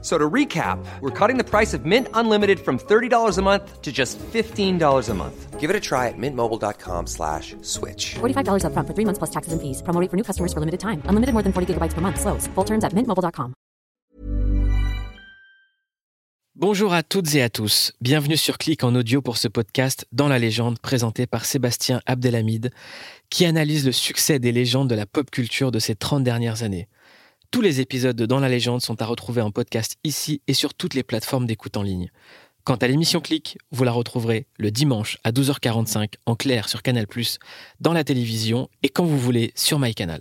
So to recap, we're cutting the price of Mint Unlimited from $30 a month to just $15 a month. Give it a try at mintmobile.com slash switch. $45 upfront for three months plus taxes and fees. Promo rate for new customers for limited time. Unlimited more than 40 gigabytes per month. Slows. Full terms at mintmobile.com. Bonjour à toutes et à tous. Bienvenue sur Click en audio pour ce podcast Dans la légende présenté par Sébastien Abdelhamid qui analyse le succès des légendes de la pop culture de ces 30 dernières années. Tous les épisodes de Dans la légende sont à retrouver en podcast ici et sur toutes les plateformes d'écoute en ligne. Quant à l'émission Click, vous la retrouverez le dimanche à 12h45 en clair sur Canal+, dans la télévision et quand vous voulez sur MyCanal.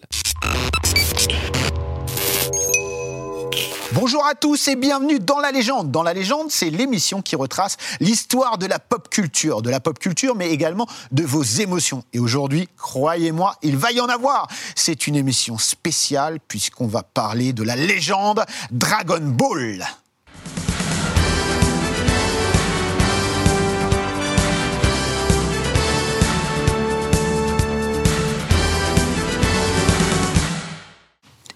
Bonjour à tous et bienvenue dans La Légende. Dans La Légende, c'est l'émission qui retrace l'histoire de la pop culture, de la pop culture, mais également de vos émotions. Et aujourd'hui, croyez-moi, il va y en avoir. C'est une émission spéciale puisqu'on va parler de la légende Dragon Ball.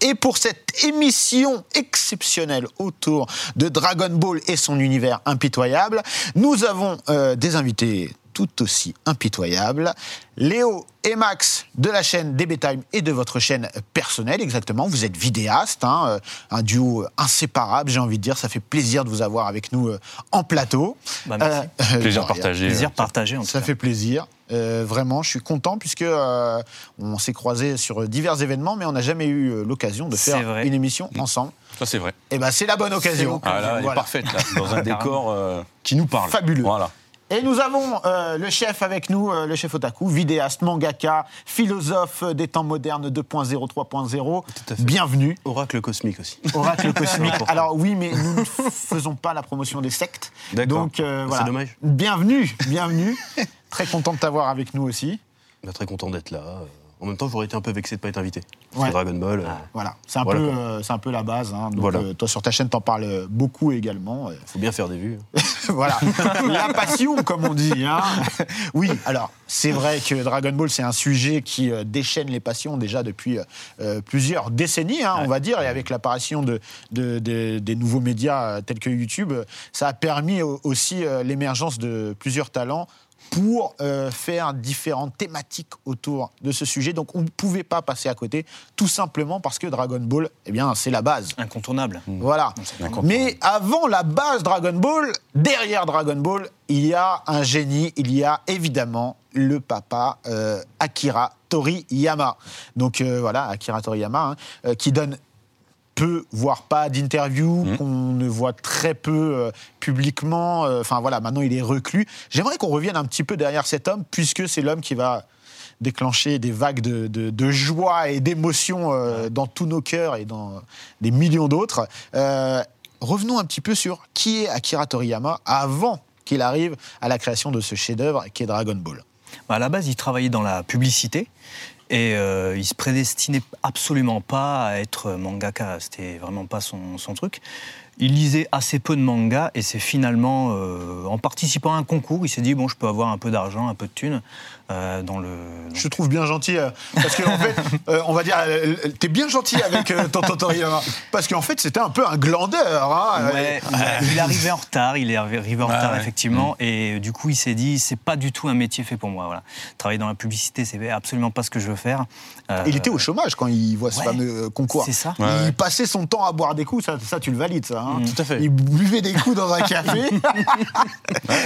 Et pour cette émission exceptionnelle autour de Dragon Ball et son univers impitoyable, nous avons euh, des invités tout aussi impitoyables. Léo et Max de la chaîne DB Time et de votre chaîne personnelle, exactement. Vous êtes vidéastes, hein, euh, un duo inséparable, j'ai envie de dire. Ça fait plaisir de vous avoir avec nous euh, en plateau. Bah, merci. Euh, Plaisir partagé. Plaisir partagé en tout Ça cas. fait plaisir. Euh, vraiment, je suis content puisque euh, on s'est croisés sur divers événements, mais on n'a jamais eu euh, l'occasion de faire vrai. une émission ensemble. Ça, c'est vrai. Et ben, c'est la bonne occasion. Ah, là, elle est parfaite, là, dans un décor euh, qui nous parle. Fabuleux. Voilà. Et nous avons euh, le chef avec nous, euh, le chef Otaku, vidéaste, mangaka, philosophe des temps modernes 2.0, 3.0. à fait. Bienvenue. Oracle cosmique aussi. Oracle cosmique. Alors oui, mais nous ne faisons pas la promotion des sectes. D'accord. Donc euh, C'est voilà. dommage. Bienvenue, bienvenue. Très content de t'avoir avec nous aussi. Bah, très content d'être là. En même temps, j'aurais été un peu vexé de ne pas être invité. Ouais. Dragon Ball. euh, Voilà, c'est un, Voilà, euh, un peu la base. hein. Donc, Voilà. euh, toi, sur ta chaîne, t'en parles beaucoup également. Euh, faut bien faire des vues. voilà, la passion, comme on dit. hein. Oui, alors, c'est vrai que Dragon Ball, c'est un sujet qui déchaîne les passions déjà depuis plusieurs décennies, hein, on va dire, et avec l'apparition de, de- de- des nouveaux médias tels que YouTube, ça a permis au- aussi l'émergence de plusieurs talents pour euh, faire différentes thématiques autour de ce sujet. Donc on ne pouvait pas passer à côté, tout simplement parce que Dragon Ball, eh bien, c'est la base. Incontournable. Voilà. Mais avant la base Dragon Ball, derrière Dragon Ball, il y a un génie, il y a évidemment le papa euh, Akira Toriyama. Donc euh, voilà, Akira Toriyama, hein, qui donne peu, voire pas d'interviews, qu'on ne voit très peu euh, publiquement. Euh, Enfin voilà, maintenant il est reclus. J'aimerais qu'on revienne un petit peu derrière cet homme, puisque c'est l'homme qui va déclencher des vagues de, de- de joie et d'émotion euh, dans tous nos cœurs et dans des millions d'autres. Revenons un petit peu sur qui est Akira Toriyama avant qu'il arrive à la création de ce chef-d'œuvre qui est Dragon Ball. Bah, à la base, il travaillait dans la publicité. Et euh, il se prédestinait absolument pas à être mangaka. C'était vraiment pas son, truc. Il lisait assez peu de manga et c'est finalement, euh, en participant à un concours, il s'est dit bon, je peux avoir un peu d'argent, un peu de thunes euh, dans le. Je te trouve bien gentil, euh, parce qu'en fait, euh, on va dire, euh, t'es bien gentil avec euh, tonton Toriyama, parce qu'en fait, c'était un peu un glandeur. Hein, Ouais, Euh, il est arrivé en retard, il est arrivé en retard ouais. effectivement, et du coup il s'est dit c'est pas du tout un métier fait pour moi. Voilà. Travailler dans la publicité, c'est absolument pas ce que je veux faire. Euh, Il était au chômage quand il voit ce ouais, fameux concours. c'est ça. Il passait son temps à boire des coups, ça, ça, tu le valides, ça. hein. Mm. Tout à fait. Il buvait des coups dans un café.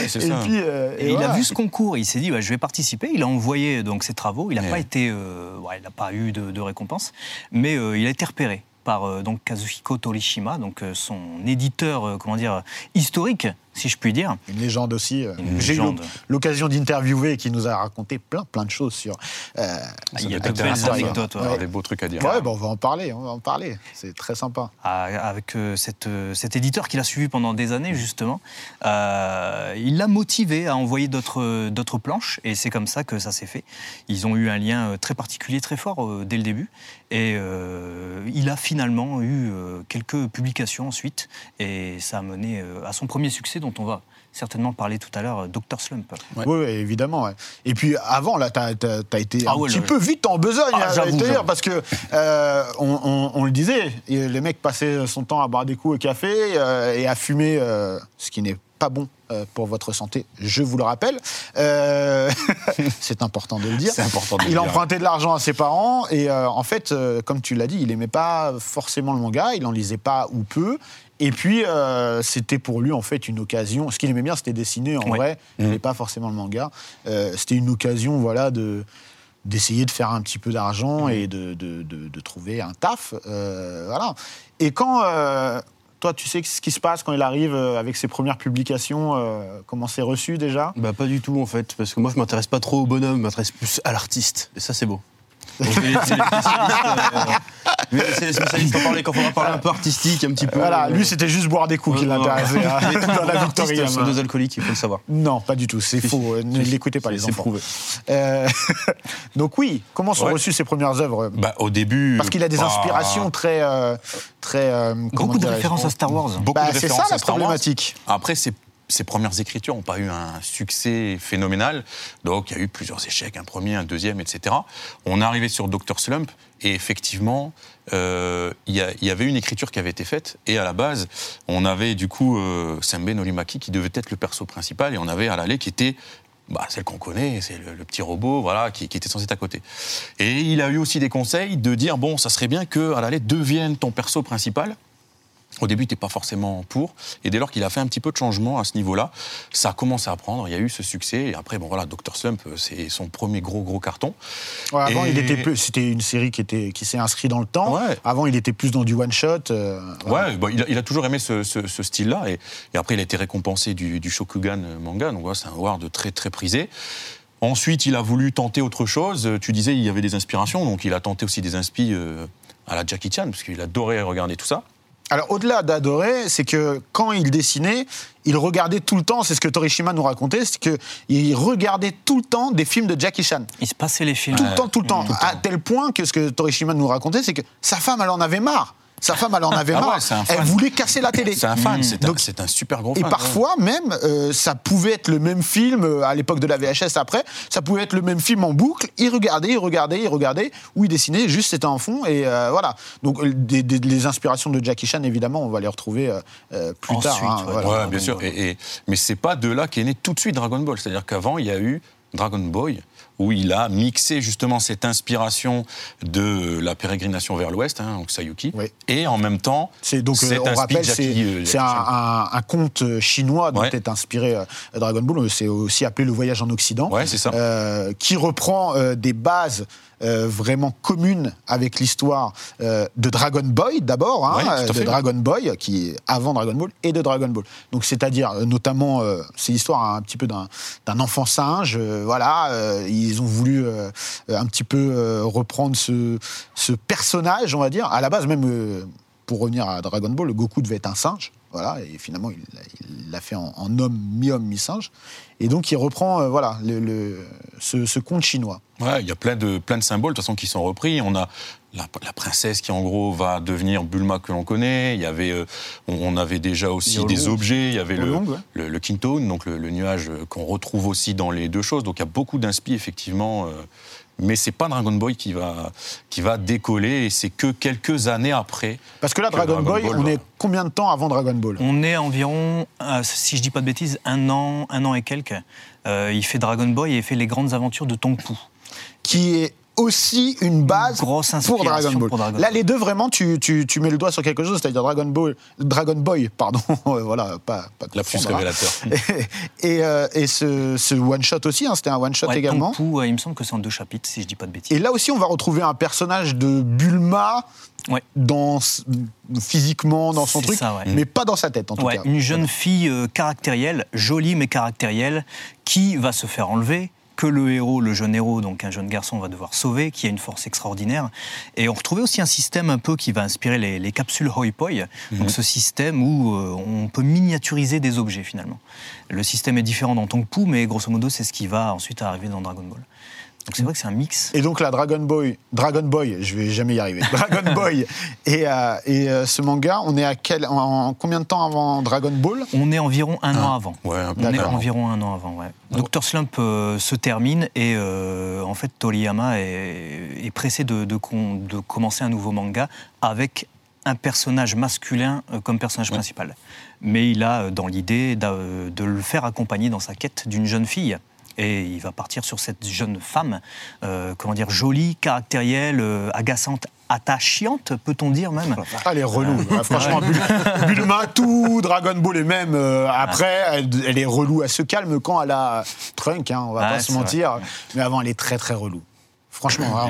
Et ça. puis, euh, Et et il voilà. a vu ce concours, il s'est dit bah, je vais participer. Il a envoyé donc ses travaux. Il n'a Ouais. pas été, euh, ouais, il n'a pas eu de, de récompense, mais euh, il a été repéré par euh, donc Kazuhiko Torishima, donc son éditeur, comment dire, historique si je puis dire. Une légende aussi. euh, Une J'ai eu l'occasion d'interviewer et qui nous a raconté plein, plein de choses sur. euh, Il y a sur de belles Akira Toriyama. anecdotes, ouais. Il y a des beaux trucs à dire. Ouais, bah, on va en parler, on va en parler. C'est très sympa. à- avec euh, cette, euh, cet éditeur qu'il a suivi pendant des années, justement. Euh, il l'a motivé à envoyer d'autres d'autres planches, et c'est comme ça que ça s'est fait. Ils ont eu un lien très particulier, très fort euh, dès le début, et euh, il a finalement eu euh, quelques publications ensuite, et ça a mené euh, à son premier succès, dont on va certainement parler tout à l'heure, euh, Dr. Slump. Oui, évidemment. ouais. Et puis avant, là, tu as, été Ah un ouais, petit peu vite en besogne, Ah, dire, parce que euh, on, on- on le disait, les mecs passaient son temps à boire des coups au café euh, et à fumer, euh, ce qui n'est pas bon pour votre santé, je vous le rappelle. Euh, c'est important de le dire. Important de il dire. empruntait de l'argent à ses parents et euh, en fait, euh, comme tu l'as dit, il aimait pas forcément le manga, il en lisait pas ou peu. Et puis, euh, c'était pour lui, en fait, une occasion. Ce qu'il aimait bien, c'était dessiner, en vrai. Il n'aimait pas forcément le manga. Euh, c'était une occasion, voilà, de d'essayer de faire un petit peu d'argent et de, de- de- de trouver un taf. euh, voilà. Et quand... toi, tu sais ce qui se passe quand il arrive euh, avec ses premières publications, euh, comment c'est reçu déjà? Bah pas du tout en fait, parce que moi je m'intéresse pas trop au bonhomme, je m'intéresse plus à l'artiste. Et ça c'est beau. C'est c'est euh, mais c'est les spécialistes en parler quand on va parler un peu artistique, un petit peu. Voilà, euh, lui, c'était juste boire des coups qui l'intéressait hein, dans les la Victoria. sont deux alcooliques, il faut le savoir. Non, pas du tout, c'est faux. si, Ne l'écoutez pas, c'est- les c'est enfants. prouvé. Euh, donc oui, comment sont Ouais. reçues ses premières œuvres? Bah, au début. Parce qu'il a des bah, inspirations très, euh, très. euh, Beaucoup de références à Star Wars. Beaucoup Bah, de c'est ça références la à Star Wars. problématique. Après, ses, ses premières écritures n'ont pas eu un succès phénoménal. Donc, il y a eu plusieurs échecs, un premier, un deuxième, etc. On est arrivé sur Dr. Slump, et effectivement, euh, il y, avait une écriture qui avait été faite. Et à la base, on avait du coup euh, Sembe Nolimaki qui devait être le perso principal, et on avait Alale qui était bah, celle qu'on connaît, c'est le, petit robot, voilà, qui, qui était censé être à côté. Et il a eu aussi des conseils de dire bon, ça serait bien que Alale devienne ton perso principal. Au début, t'es pas forcément pour. Et dès lors qu'il a fait un petit peu de changement à ce niveau-là, ça a commencé à prendre. Il y a eu ce succès. Et après, bon voilà, Dr. Slump, euh, c'est son premier gros gros carton. Ouais, avant, Et- il était plus. C'était une série qui était qui s'est inscrite dans le temps. Ouais. Avant, il était plus dans du one shot. euh, voilà. Ouais, bah, il, a, il a toujours aimé ce, ce- ce style-là. Et, et après, il a été récompensé du, du Shokugan manga. Donc voilà, c'est un award très très prisé. Ensuite, il a voulu tenter autre chose. Tu disais, il y avait des inspirations. Donc il a tenté aussi des inspi euh, à la Jackie Chan, parce qu'il adorait regarder tout ça. Alors, au-delà d'adorer, c'est que quand il dessinait, il regardait tout le temps, c'est ce que Torishima nous racontait, c'est qu'il regardait tout le temps des films de Jackie Chan. Il se passait les films. Tout le temps, tout le temps. À tel point que ce que Torishima nous racontait, c'est que sa femme, elle en avait marre. Sa femme, elle en avait Ah marre. elle voulait casser la télé. C'est un fan, c'est un, Donc- c'est un super gros Et fan. parfois même, euh, ça pouvait être le même film euh, à l'époque de la VHS après, ça pouvait être le même film en boucle. Il regardait, il regardait, il regardait, où il dessinait, juste c'était en fond et euh, voilà. Donc des- des- les inspirations de Jackie Chan, évidemment, on va les retrouver plus Ensuite, tard. hein, ouais. voilà. Ouais, Dragon bien sûr. Ball. Et, et- mais c'est pas de là qu'est né tout de suite Dragon Ball. C'est-à-dire qu'avant, il y a eu Dragon Boy, où il a mixé justement cette inspiration de la pérégrination vers l'Ouest, hein, donc Sayuki, Oui. et en même temps, C'est donc euh, on rappelle, c'est euh, c'est un, Chan. un- un conte chinois dont Ouais. est inspiré euh, Dragon Ball. C'est aussi appelé le voyage en Occident, Ouais, c'est ça. euh, qui reprend euh, des bases euh, vraiment communes avec l'histoire euh, de Dragon Boy d'abord, hein, Ouais, de fait. Dragon Boy qui est avant Dragon Ball et de Dragon Ball. Donc c'est-à-dire euh, notamment, euh, c'est l'histoire un petit peu d'un enfant singe. voilà, ils ont voulu un petit peu reprendre ce, ce personnage, on va dire. À la base même. pour revenir à Dragon Ball, Goku devait être un singe, voilà, et finalement il l'a- il l'a fait en, en homme, mi-homme, mi-singe. Et donc il reprend euh, voilà, le, le- ce, ce conte chinois. Ouais, il y a plein de, plein de symboles de toute façon qui sont repris. On a la, la princesse qui en gros va devenir Bulma que l'on connaît. Il y avait, euh, on, on avait déjà aussi des objets. Il y avait le, ouais. le, le donc le, nuage qu'on retrouve aussi dans les deux choses. Donc il y a beaucoup d'inspi effectivement. euh, mais c'est pas Dragon Boy qui va, qui va décoller et c'est que quelques années après. Parce que là, que Dragon, Boy, on va- est combien de temps avant Dragon Ball On est environ, euh, si je dis pas de bêtises, un an, un an et quelques. Euh, il fait Dragon Boy et il fait les grandes aventures de Tongpu. Qui est aussi une base grosse pour Dragon Ball. pour Dragon Là, les deux, vraiment, tu, tu, tu mets le doigt sur quelque chose, c'est-à-dire Dragon Ball, Dragon Boy, pardon, voilà, pas, pas La plus hein. révélateur. Et, euh, et ce, ce one-shot aussi, hein, c'était un one-shot Ouais, également. Euh, il me semble que c'est en deux chapitres, si je dis pas de bêtises. Et là aussi, on va retrouver un personnage de Bulma Ouais. dans, physiquement dans son truc, ça, ouais. mais pas dans sa tête en tout Ouais, cas. une jeune fille euh, caractérielle, jolie mais caractérielle, qui va se faire enlever, que le héros, le jeune héros, donc un jeune garçon, va devoir sauver, qui a une force extraordinaire. Et on retrouvait aussi un système un peu qui va inspirer les, les capsules Hoi Poi, donc ce système où euh, on peut miniaturiser des objets finalement. Le système est différent dans Tong Pu, mais grosso modo, c'est ce qui va ensuite arriver dans Dragon Ball. Donc c'est vrai que c'est un mix. Et donc la Dragon Boy, Dragon Boy, je vais jamais y arriver. Dragon Boy et, euh, et euh, ce manga, on est à quel, en, en combien de temps avant Dragon Ball? On est environ un an avant. Ouais, un peu On est environ un an avant, ouais. Dr Slump euh, se termine et en fait Toriyama est, est pressé de, de con- de commencer un nouveau manga avec un personnage masculin comme personnage principal. Mais il a dans l'idée de le faire accompagner dans sa quête d'une jeune fille. Et il va partir sur cette jeune femme, euh, comment dire, jolie, caractérielle, euh, agaçante, attachante, peut-on dire même. Ah, elle est relou. Ah, franchement, Bul- Bulma, tout Dragon Ball et même euh, après, elle, elle est relou. Elle se calme quand elle a Trunk, hein, on va pas se mentir. Mais avant, elle est très très relou. Franchement.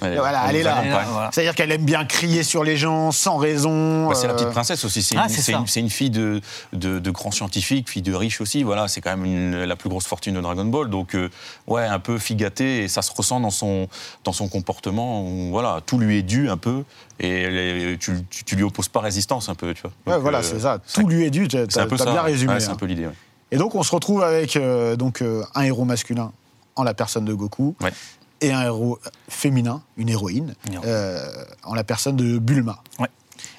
Ouais. Voilà, elle est là. Voilà. C'est-à-dire qu'elle aime bien crier sur les gens sans raison. Bah, c'est la euh, petite princesse aussi. C'est Ah, une, c'est une- fille de, de, de grands scientifiques, fille de riches aussi. Voilà, c'est quand même une- la plus grosse fortune de Dragon Ball. Donc, euh, ouais, un peu figaté et ça se ressent dans son, dans son comportement. où, voilà, tout lui est dû un peu et elle est- tu, tu, tu lui opposes pas résistance un peu, tu vois. Ouais, voilà, euh, c'est ça. Tout lui est dû. T'as C'est un peu t'as ça. bien résumé. Ouais, c'est un hein. peu l'idée. ouais. Et donc, on se retrouve avec euh, donc, euh, un héros masculin en la personne de Goku Ouais. Et un héros féminin, une héroïne, euh, en la personne de Bulma. Ouais.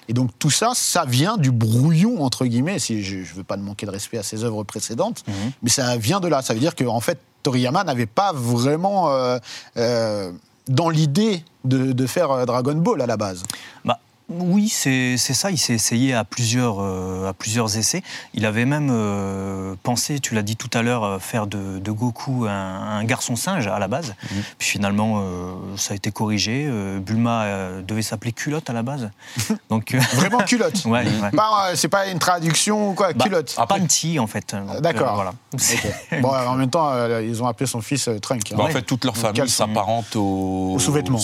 Et donc, tout ça, ça vient du brouillon, entre guillemets, si je ne veux pas manquer de respect à ses œuvres précédentes, Mhm. mais ça vient de là. Ça veut dire qu'en en fait, Toriyama n'avait pas vraiment euh, euh, dans l'idée de, de faire Dragon Ball à la base. Bah, oui, c'est ça. Il s'est essayé à plusieurs, euh, à plusieurs essais. Il avait même euh, pensé, tu l'as dit tout à l'heure, euh, faire de, de Goku un, un garçon singe à la base. Puis finalement, euh, ça a été corrigé. Euh, Bulma euh, devait s'appeler culotte à la base. Donc, euh, Vraiment culotte. ouais, ouais. Pas, euh, c'est pas une traduction ou quoi, Bah, culotte. Panty, en fait. D'accord. euh, voilà. Bon, en même temps, euh, ils ont appelé son fils euh, Trunk. hein. Bah, En fait, toute leur famille s'apparente au, Aux sous-vêtements.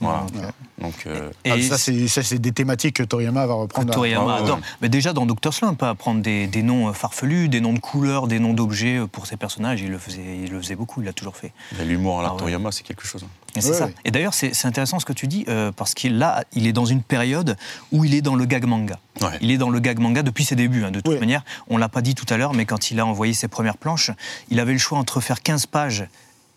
Voilà. ok. Donc, euh, Ah, Et ça, c'est, c'est des thématiques que Toriyama va reprendre. Toriyama Ah adore. ouais. Mais déjà dans Doctor Slump, à prendre des, des noms euh, farfelus, des noms de couleurs, des noms d'objets euh, pour ses personnages, il le faisait, il le faisait beaucoup, il l'a toujours fait. et l'humour à la Ah ouais. Toriyama, c'est quelque chose. hein. Et c'est Ouais, ça. ouais. Et d'ailleurs, c'est intéressant ce que tu dis, euh, parce qu'il là, il est dans une période où il est dans le gag manga. Ouais. Il est dans le gag manga depuis ses débuts, hein, de toute Ouais. manière. On l'a pas dit tout à l'heure, mais quand il a envoyé ses premières planches, il avait le choix entre faire 15 pages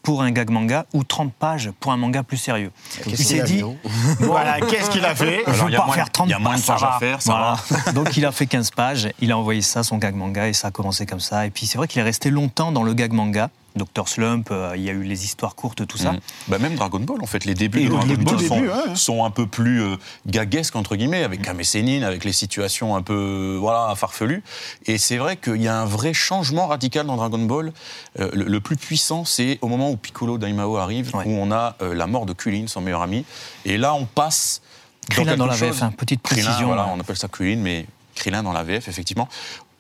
pour un gag manga ou 30 pages pour un manga plus sérieux. Il s'est dit, Voilà, qu'est-ce qu'il a fait je Alors, veux il y a pas moins- faire 30 il y a moins de pages, pages à faire, ça Voilà. Donc il a fait 15 pages, il a envoyé ça, son gag manga, et ça a commencé comme ça. Et puis c'est vrai qu'il est resté longtemps dans le gag manga. Dr Slump, euh, il y a eu les histoires courtes, tout ça. Mm. Bah, même Dragon Ball, en fait, les débuts de Dragon Ball sont, début, ouais. sont un peu plus euh, gaguesques, entre guillemets, avec Kame Sennin, avec les situations un peu voilà, farfelues. Et c'est vrai qu'il y a un vrai changement radical dans Dragon Ball. Euh, le, le plus puissant, c'est au moment où Piccolo Daimao arrive, Ouais. où on a euh, la mort de Kulin, son meilleur ami. Et là, on passe. Krillin dans la chose- VF, hein, petite Krillin, précision, voilà, on appelle ça Kulin, mais Krillin dans la VF, effectivement.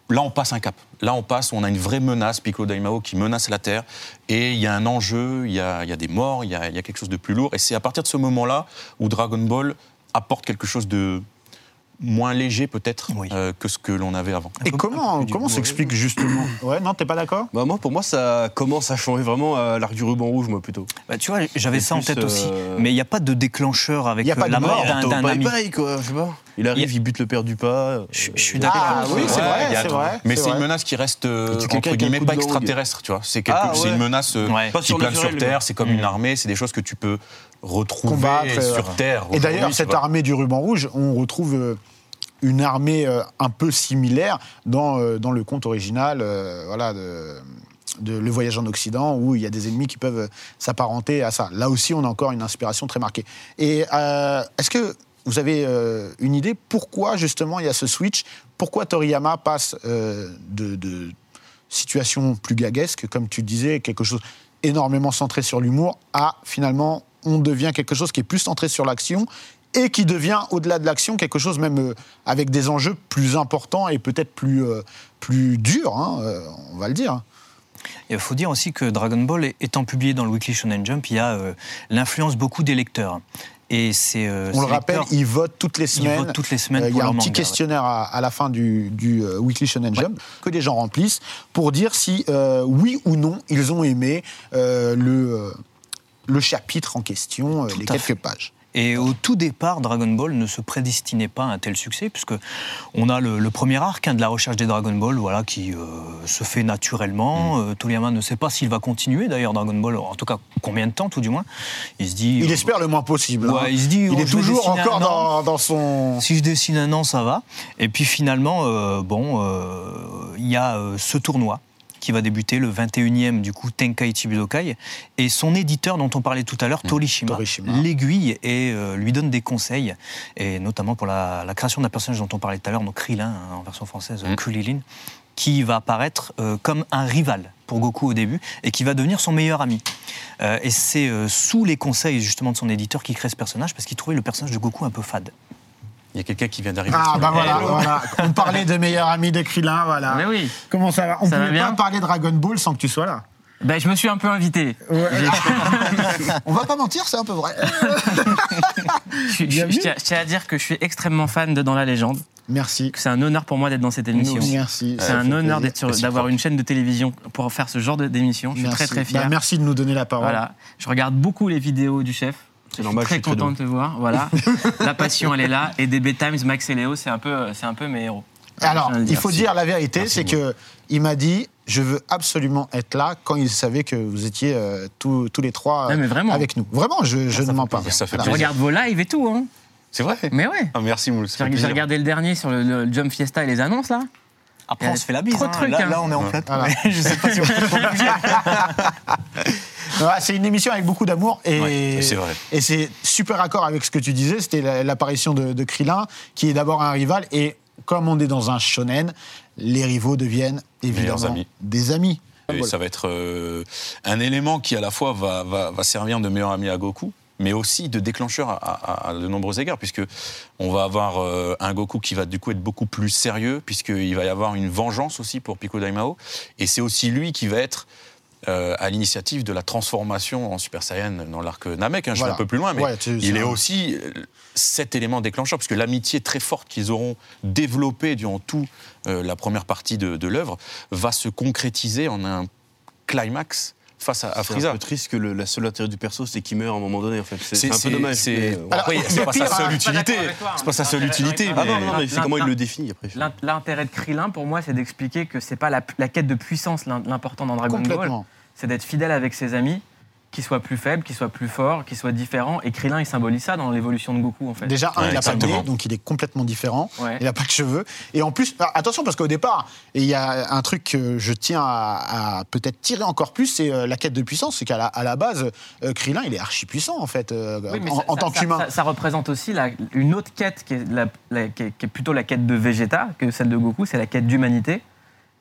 Là, on passe un cap. Là, on passe, on a une vraie menace, Piccolo Daimao, qui menace la Terre. Et il y a un enjeu, il y a, des morts, il y a quelque chose de plus lourd. Et c'est à partir de ce moment-là où Dragon Ball apporte quelque chose de moins léger, peut-être, Oui. euh, que ce que l'on avait avant. Et comment, comment s'explique justement Ouais, non, t'es pas d'accord? Bah moi, pour moi, ça commence à changer vraiment à l'arc du ruban rouge, moi, plutôt. Bah, tu vois, j'avais ça en tête aussi. euh, Mais il n'y a pas de déclencheur avec Il y a euh, pas la mort, mort d'un ami. quoi, je sais pas. Il arrive, il, bute le père du pas. Je, je suis d'accord. Ah oui, c'est vrai, il. Mais c'est une menace qui reste, euh, entre guillemets, pas extraterrestre, tu vois. C'est quelque- Ah, c'est ouais. une menace euh, Ouais. Qui plane sur Terre, c'est comme Mm. une armée, c'est des choses que tu peux retrouver Combattre, euh, sur Terre. Et d'ailleurs, cette armée du ruban rouge, on retrouve euh, une armée euh, un peu similaire dans, dans le conte original voilà, de, de Le Voyage en Occident, où il y a des ennemis qui peuvent s'apparenter à ça. Là aussi, on a encore une inspiration très marquée. Et euh, est-ce que vous avez euh, une idée pourquoi, justement, il y a ce switch? Pourquoi Toriyama passe euh, de, de situations plus gaguesques, comme tu disais, quelque chose énormément centré sur l'humour, à finalement on devient quelque chose qui est plus centré sur l'action et qui devient, au-delà de l'action, quelque chose même euh, avec des enjeux plus importants et peut-être plus, euh, plus durs, hein, euh, on va le dire. Il faut dire aussi que Dragon Ball étant publié dans le Weekly Shonen Jump, il y a l'influence beaucoup des lecteurs. Et c'est, euh, On le rappelle, ils votent toutes les Ils semaines. votent toutes les semaines Euh, Il y a un petit manga, ouais. questionnaire à, à la fin du, du, euh, Weekly Shonen Jump que les gens remplissent pour dire si euh, oui ou non ils ont aimé le, le chapitre en question, Tout les quelques fait. pages. Et au tout départ, Dragon Ball ne se prédestinait pas à un tel succès, puisque on a le, le premier arc hein, de la recherche des Dragon Ball, voilà, qui euh, se fait naturellement. Mm. Euh, Toriyama ne sait pas s'il va continuer, d'ailleurs, Dragon Ball, en tout cas, combien de temps, tout du moins. Il se dit. Il euh, espère le moins possible. Ouais, hein. il se dit, il oh, est toujours encore dans, dans son. Si je dessine un an, ça va. Et puis finalement, bon, il y a ce tournoi qui va débuter le 21e du coup Tenkaichi Budokai et son éditeur dont on parlait tout à l'heure Torishima, Torishima. l'aiguille et euh, lui donne des conseils et notamment pour la, la création d'un personnage dont on parlait tout à l'heure donc Krillin hein, en version française Mm. Kulilin qui va apparaître euh, comme un rival pour Goku au début et qui va devenir son meilleur ami. Euh, et c'est euh, sous les conseils justement de son éditeur qu'il crée ce personnage parce qu'il trouvait le personnage de Goku un peu fade. Il y a quelqu'un qui vient d'arriver. Ah, bah voilà, voilà. On parlait de meilleur ami de Krillin, voilà. Mais oui. Comment ça va On Ça va pouvait bien pas parler Dragon Ball sans que tu sois là. Ben, je me suis un peu invité. On va pas mentir, c'est un peu vrai. Je, suis- je- je tiens, je tiens à dire que je suis extrêmement fan de Dans la légende, Merci. c'est un honneur pour moi d'être dans cette émission. Merci. C'est un fait honneur d'avoir une chaîne de télévision pour faire ce genre d'émission. Je suis Merci. très très fier. Bah, merci de nous donner la parole. Voilà. Je regarde beaucoup les vidéos du chef. Je suis normal, je très suis très content de te voir. Voilà. la passion, elle est là. Et DB Times, Max et Léo, c'est un peu, c'est un peu mes héros. Alors, il dire. faut dire la vérité, c'est que il m'a dit je veux absolument être là quand il savait que vous étiez euh, tous, tous les trois euh, Non, mais vraiment. avec nous. Vraiment, je, je ne mens pas. plaisir. Ça fait Je regarde vos lives et tout. Hein. C'est vrai Mais ouais. Ah, Merci, Moul. ça fait J'ai regardé le dernier sur le, le Jump Fiesta et les annonces là. Après, on se fait la bise. trop de hein. trucs, là, hein. là, on est en flat. Voilà. je sais pas si on Ouais, c'est une émission avec beaucoup d'amour et, Ouais, c'est vrai. et c'est super accord avec ce que tu disais. C'était la- l'apparition de, de Krillin, qui est d'abord un rival et comme on est dans un shonen, les rivaux deviennent évidemment amis. des amis. Et ça va être euh, un élément qui à la fois va, va- va servir de meilleur ami à Goku, mais aussi de déclencheur à, à- à de nombreux égards, puisque on va avoir euh, un Goku qui va du coup être beaucoup plus sérieux, puisqu'il va y avoir une vengeance aussi pour Piccolo Daimao, et c'est aussi lui qui va être euh, à l'initiative de la transformation en Super Saiyan dans l'arc Namek. hein, je Voilà. vais un peu plus loin, mais Ouais, tu- il est aussi euh, cet élément déclencheur, puisque l'amitié très forte qu'ils auront développée durant toute la première partie de, de l'œuvre va se concrétiser en un climax face à, à C'est un Frieza. peu triste que le- la seule intérêt du perso, c'est qu'il meurt à un moment donné. En fait. C'est un peu dommage. c'est- euh, c'est pas sa seule utilité. C'est pas sa seule utilité. Ah non, mais- non, mais c'est comment il le définit après. L'int- L'intérêt de Krillin, pour moi, c'est d'expliquer que c'est pas la, la quête de puissance l'im- l'important dans Dragon Ball. C'est d'être fidèle avec ses amis, qu'ils soient plus faibles, qu'ils soient plus forts, qu'ils soient différents. Et Krillin, il symbolise ça dans l'évolution de Goku, en fait. Déjà, un, Ouais, il n'a pas de nez, donc il est complètement différent. Ouais. Il n'a pas de cheveux. Et en plus, attention, parce qu'au départ, il y a un truc que je tiens à, à peut-être tirer encore plus, c'est euh, la quête de puissance. C'est qu'à la, à la base, euh, Krillin, il est archi puissant, en fait, euh, Oui, mais en, ça- en ça- tant ça- qu'humain. Ça, ça représente aussi la- une autre quête qui est, la- la- qui est- qui est plutôt la quête de Vegeta que celle de Goku, c'est la quête d'humanité.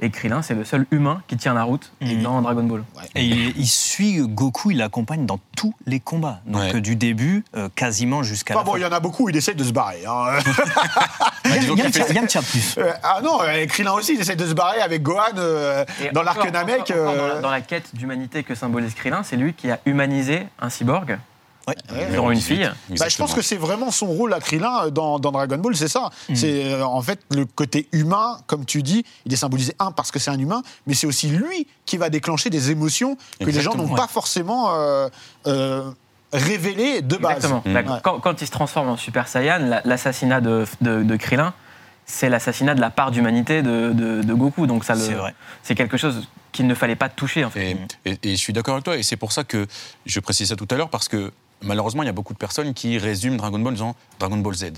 Et Krillin, c'est le seul humain qui tient la route dans Dragon Ball. Et il, il suit Goku, il l'accompagne dans tous les combats. Donc Ouais. euh, du début, euh, quasiment jusqu'à Enfin, la bon, fin. il y en a beaucoup, il essaye de se barrer. hein. Yann tient plus. Euh, ah non, Krillin aussi, il essaye de se barrer avec Gohan euh, dans l'arc Namek. euh, Dans, la, dans la quête d'humanité que symbolise Krillin, c'est lui qui a humanisé un cyborg, Ouais. dont une fille. Bah, je pense que c'est vraiment son rôle à Krillin euh, dans, dans Dragon Ball, c'est ça. Mm. C'est euh, en fait le côté humain, comme tu dis, il est symbolisé un parce que c'est un humain, mais c'est aussi lui qui va déclencher des émotions que les gens n'ont ouais. pas forcément euh, euh, révélées de base. Exactement. Mm. Bah, quand, quand il se transforme en Super Saiyan, la- l'assassinat de, de, de Krillin, c'est l'assassinat de la part d'humanité de, de- de Goku. Donc ça, C'est vrai. c'est quelque chose qu'il ne fallait pas toucher en fait. Et, et- et je suis d'accord avec toi, et c'est pour ça que je précise ça tout à l'heure, parce que malheureusement, il y a beaucoup de personnes qui résument Dragon Ball en Dragon Ball Z.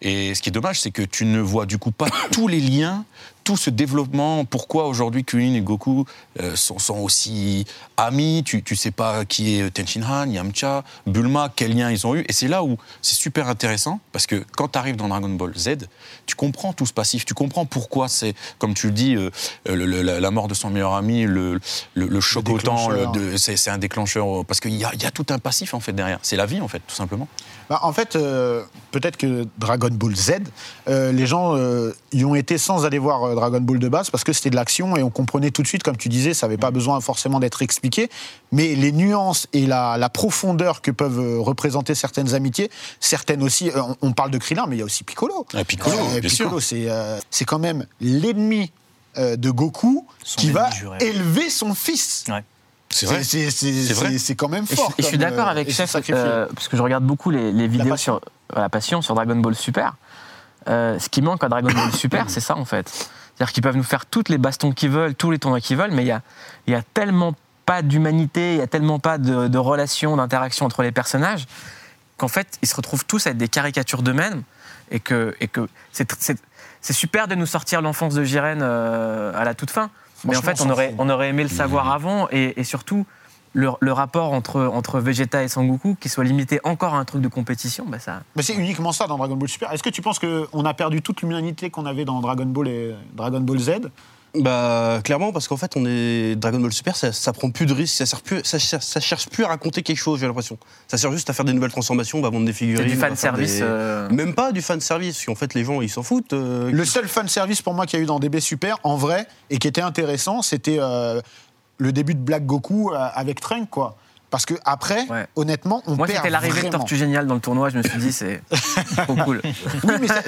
Et ce qui est dommage, c'est que tu ne vois du coup pas tous les liens, tout ce développement, pourquoi aujourd'hui Kulin et Goku euh, sont, sont aussi amis, tu, tu sais pas qui est Tenshin Han, Yamcha, Bulma, quel lien ils ont eu? Et c'est là où c'est super intéressant, parce que quand tu arrives dans Dragon Ball Z, tu comprends tout ce passif, tu comprends pourquoi c'est, comme tu le dis, euh, le- le- la, mort de son meilleur ami, le, le, choc au temps, déclencheur. le- de- c'est un déclencheur, parce qu'il y a, il y a tout un passif en fait derrière. C'est la vie en fait, tout simplement. Bah, en fait, euh, peut-être que Dragon Ball Z, euh, les gens euh, y ont été sans aller voir euh, Dragon Ball de base parce que c'était de l'action et on comprenait tout de suite, comme tu disais, ça n'avait pas besoin forcément d'être expliqué. Mais les nuances et la, la profondeur que peuvent euh, représenter certaines amitiés, certaines aussi, euh, on, on parle de Krillin, mais il y a aussi Piccolo. Ah, Piccolo, bien Piccolo, sûr. c'est euh, c'est quand même l'ennemi euh, de Goku Son qui va juré. élever son fils. Ouais. C'est vrai. C'est c'est- C'est vrai. c'est- c'est quand même Et je, fort. et je suis d'accord euh, avec Chef, euh, parce que je regarde beaucoup les, les vidéos sur la passion sur Dragon Ball Super. Euh, ce qui manque à Dragon Ball Super, c'est ça en fait. C'est-à-dire qu'ils peuvent nous faire toutes les bastons qu'ils veulent, tous les tournois qu'ils veulent, mais il y a, il y a tellement pas d'humanité, il y a tellement pas de, de relations, d'interactions entre les personnages, qu'en fait, ils se retrouvent tous à être des caricatures d'eux-mêmes, et que, et que c'est, c'est- c'est super de nous sortir l'enfance de Jiren euh, à la toute fin. Mais en fait, on aurait, fout. on aurait aimé le savoir avant, et, et surtout, le, le rapport entre, entre Vegeta et Sangoku, qui soit limité encore à un truc de compétition, bah ça, Mais c'est uniquement ça dans Dragon Ball Super. Est-ce que tu penses qu'on a perdu toute l'humanité qu'on avait dans Dragon Ball et Dragon Ball Z? Bah clairement parce qu'en fait on est Dragon Ball Super, ça, ça prend plus de risques, ça sert plus, ça, cher- ça cherche plus à raconter quelque chose, j'ai l'impression. Ça sert juste à faire des nouvelles transformations, on va vendre des figurines. c'est du fan service. des- euh, Même pas du fan service, parce qu'en fait les gens ils s'en foutent. euh, Le seul fan service pour moi qu'il y a eu dans DB Super, en vrai, et qui était intéressant, c'était euh, le début de Black Goku euh, avec Trunks, quoi. Parce que après, Ouais. honnêtement, on Moi, perd c'était l'arrivée de. Tortue Géniale dans le tournoi. Je me suis dit, c'est trop cool. Oui, mais ça-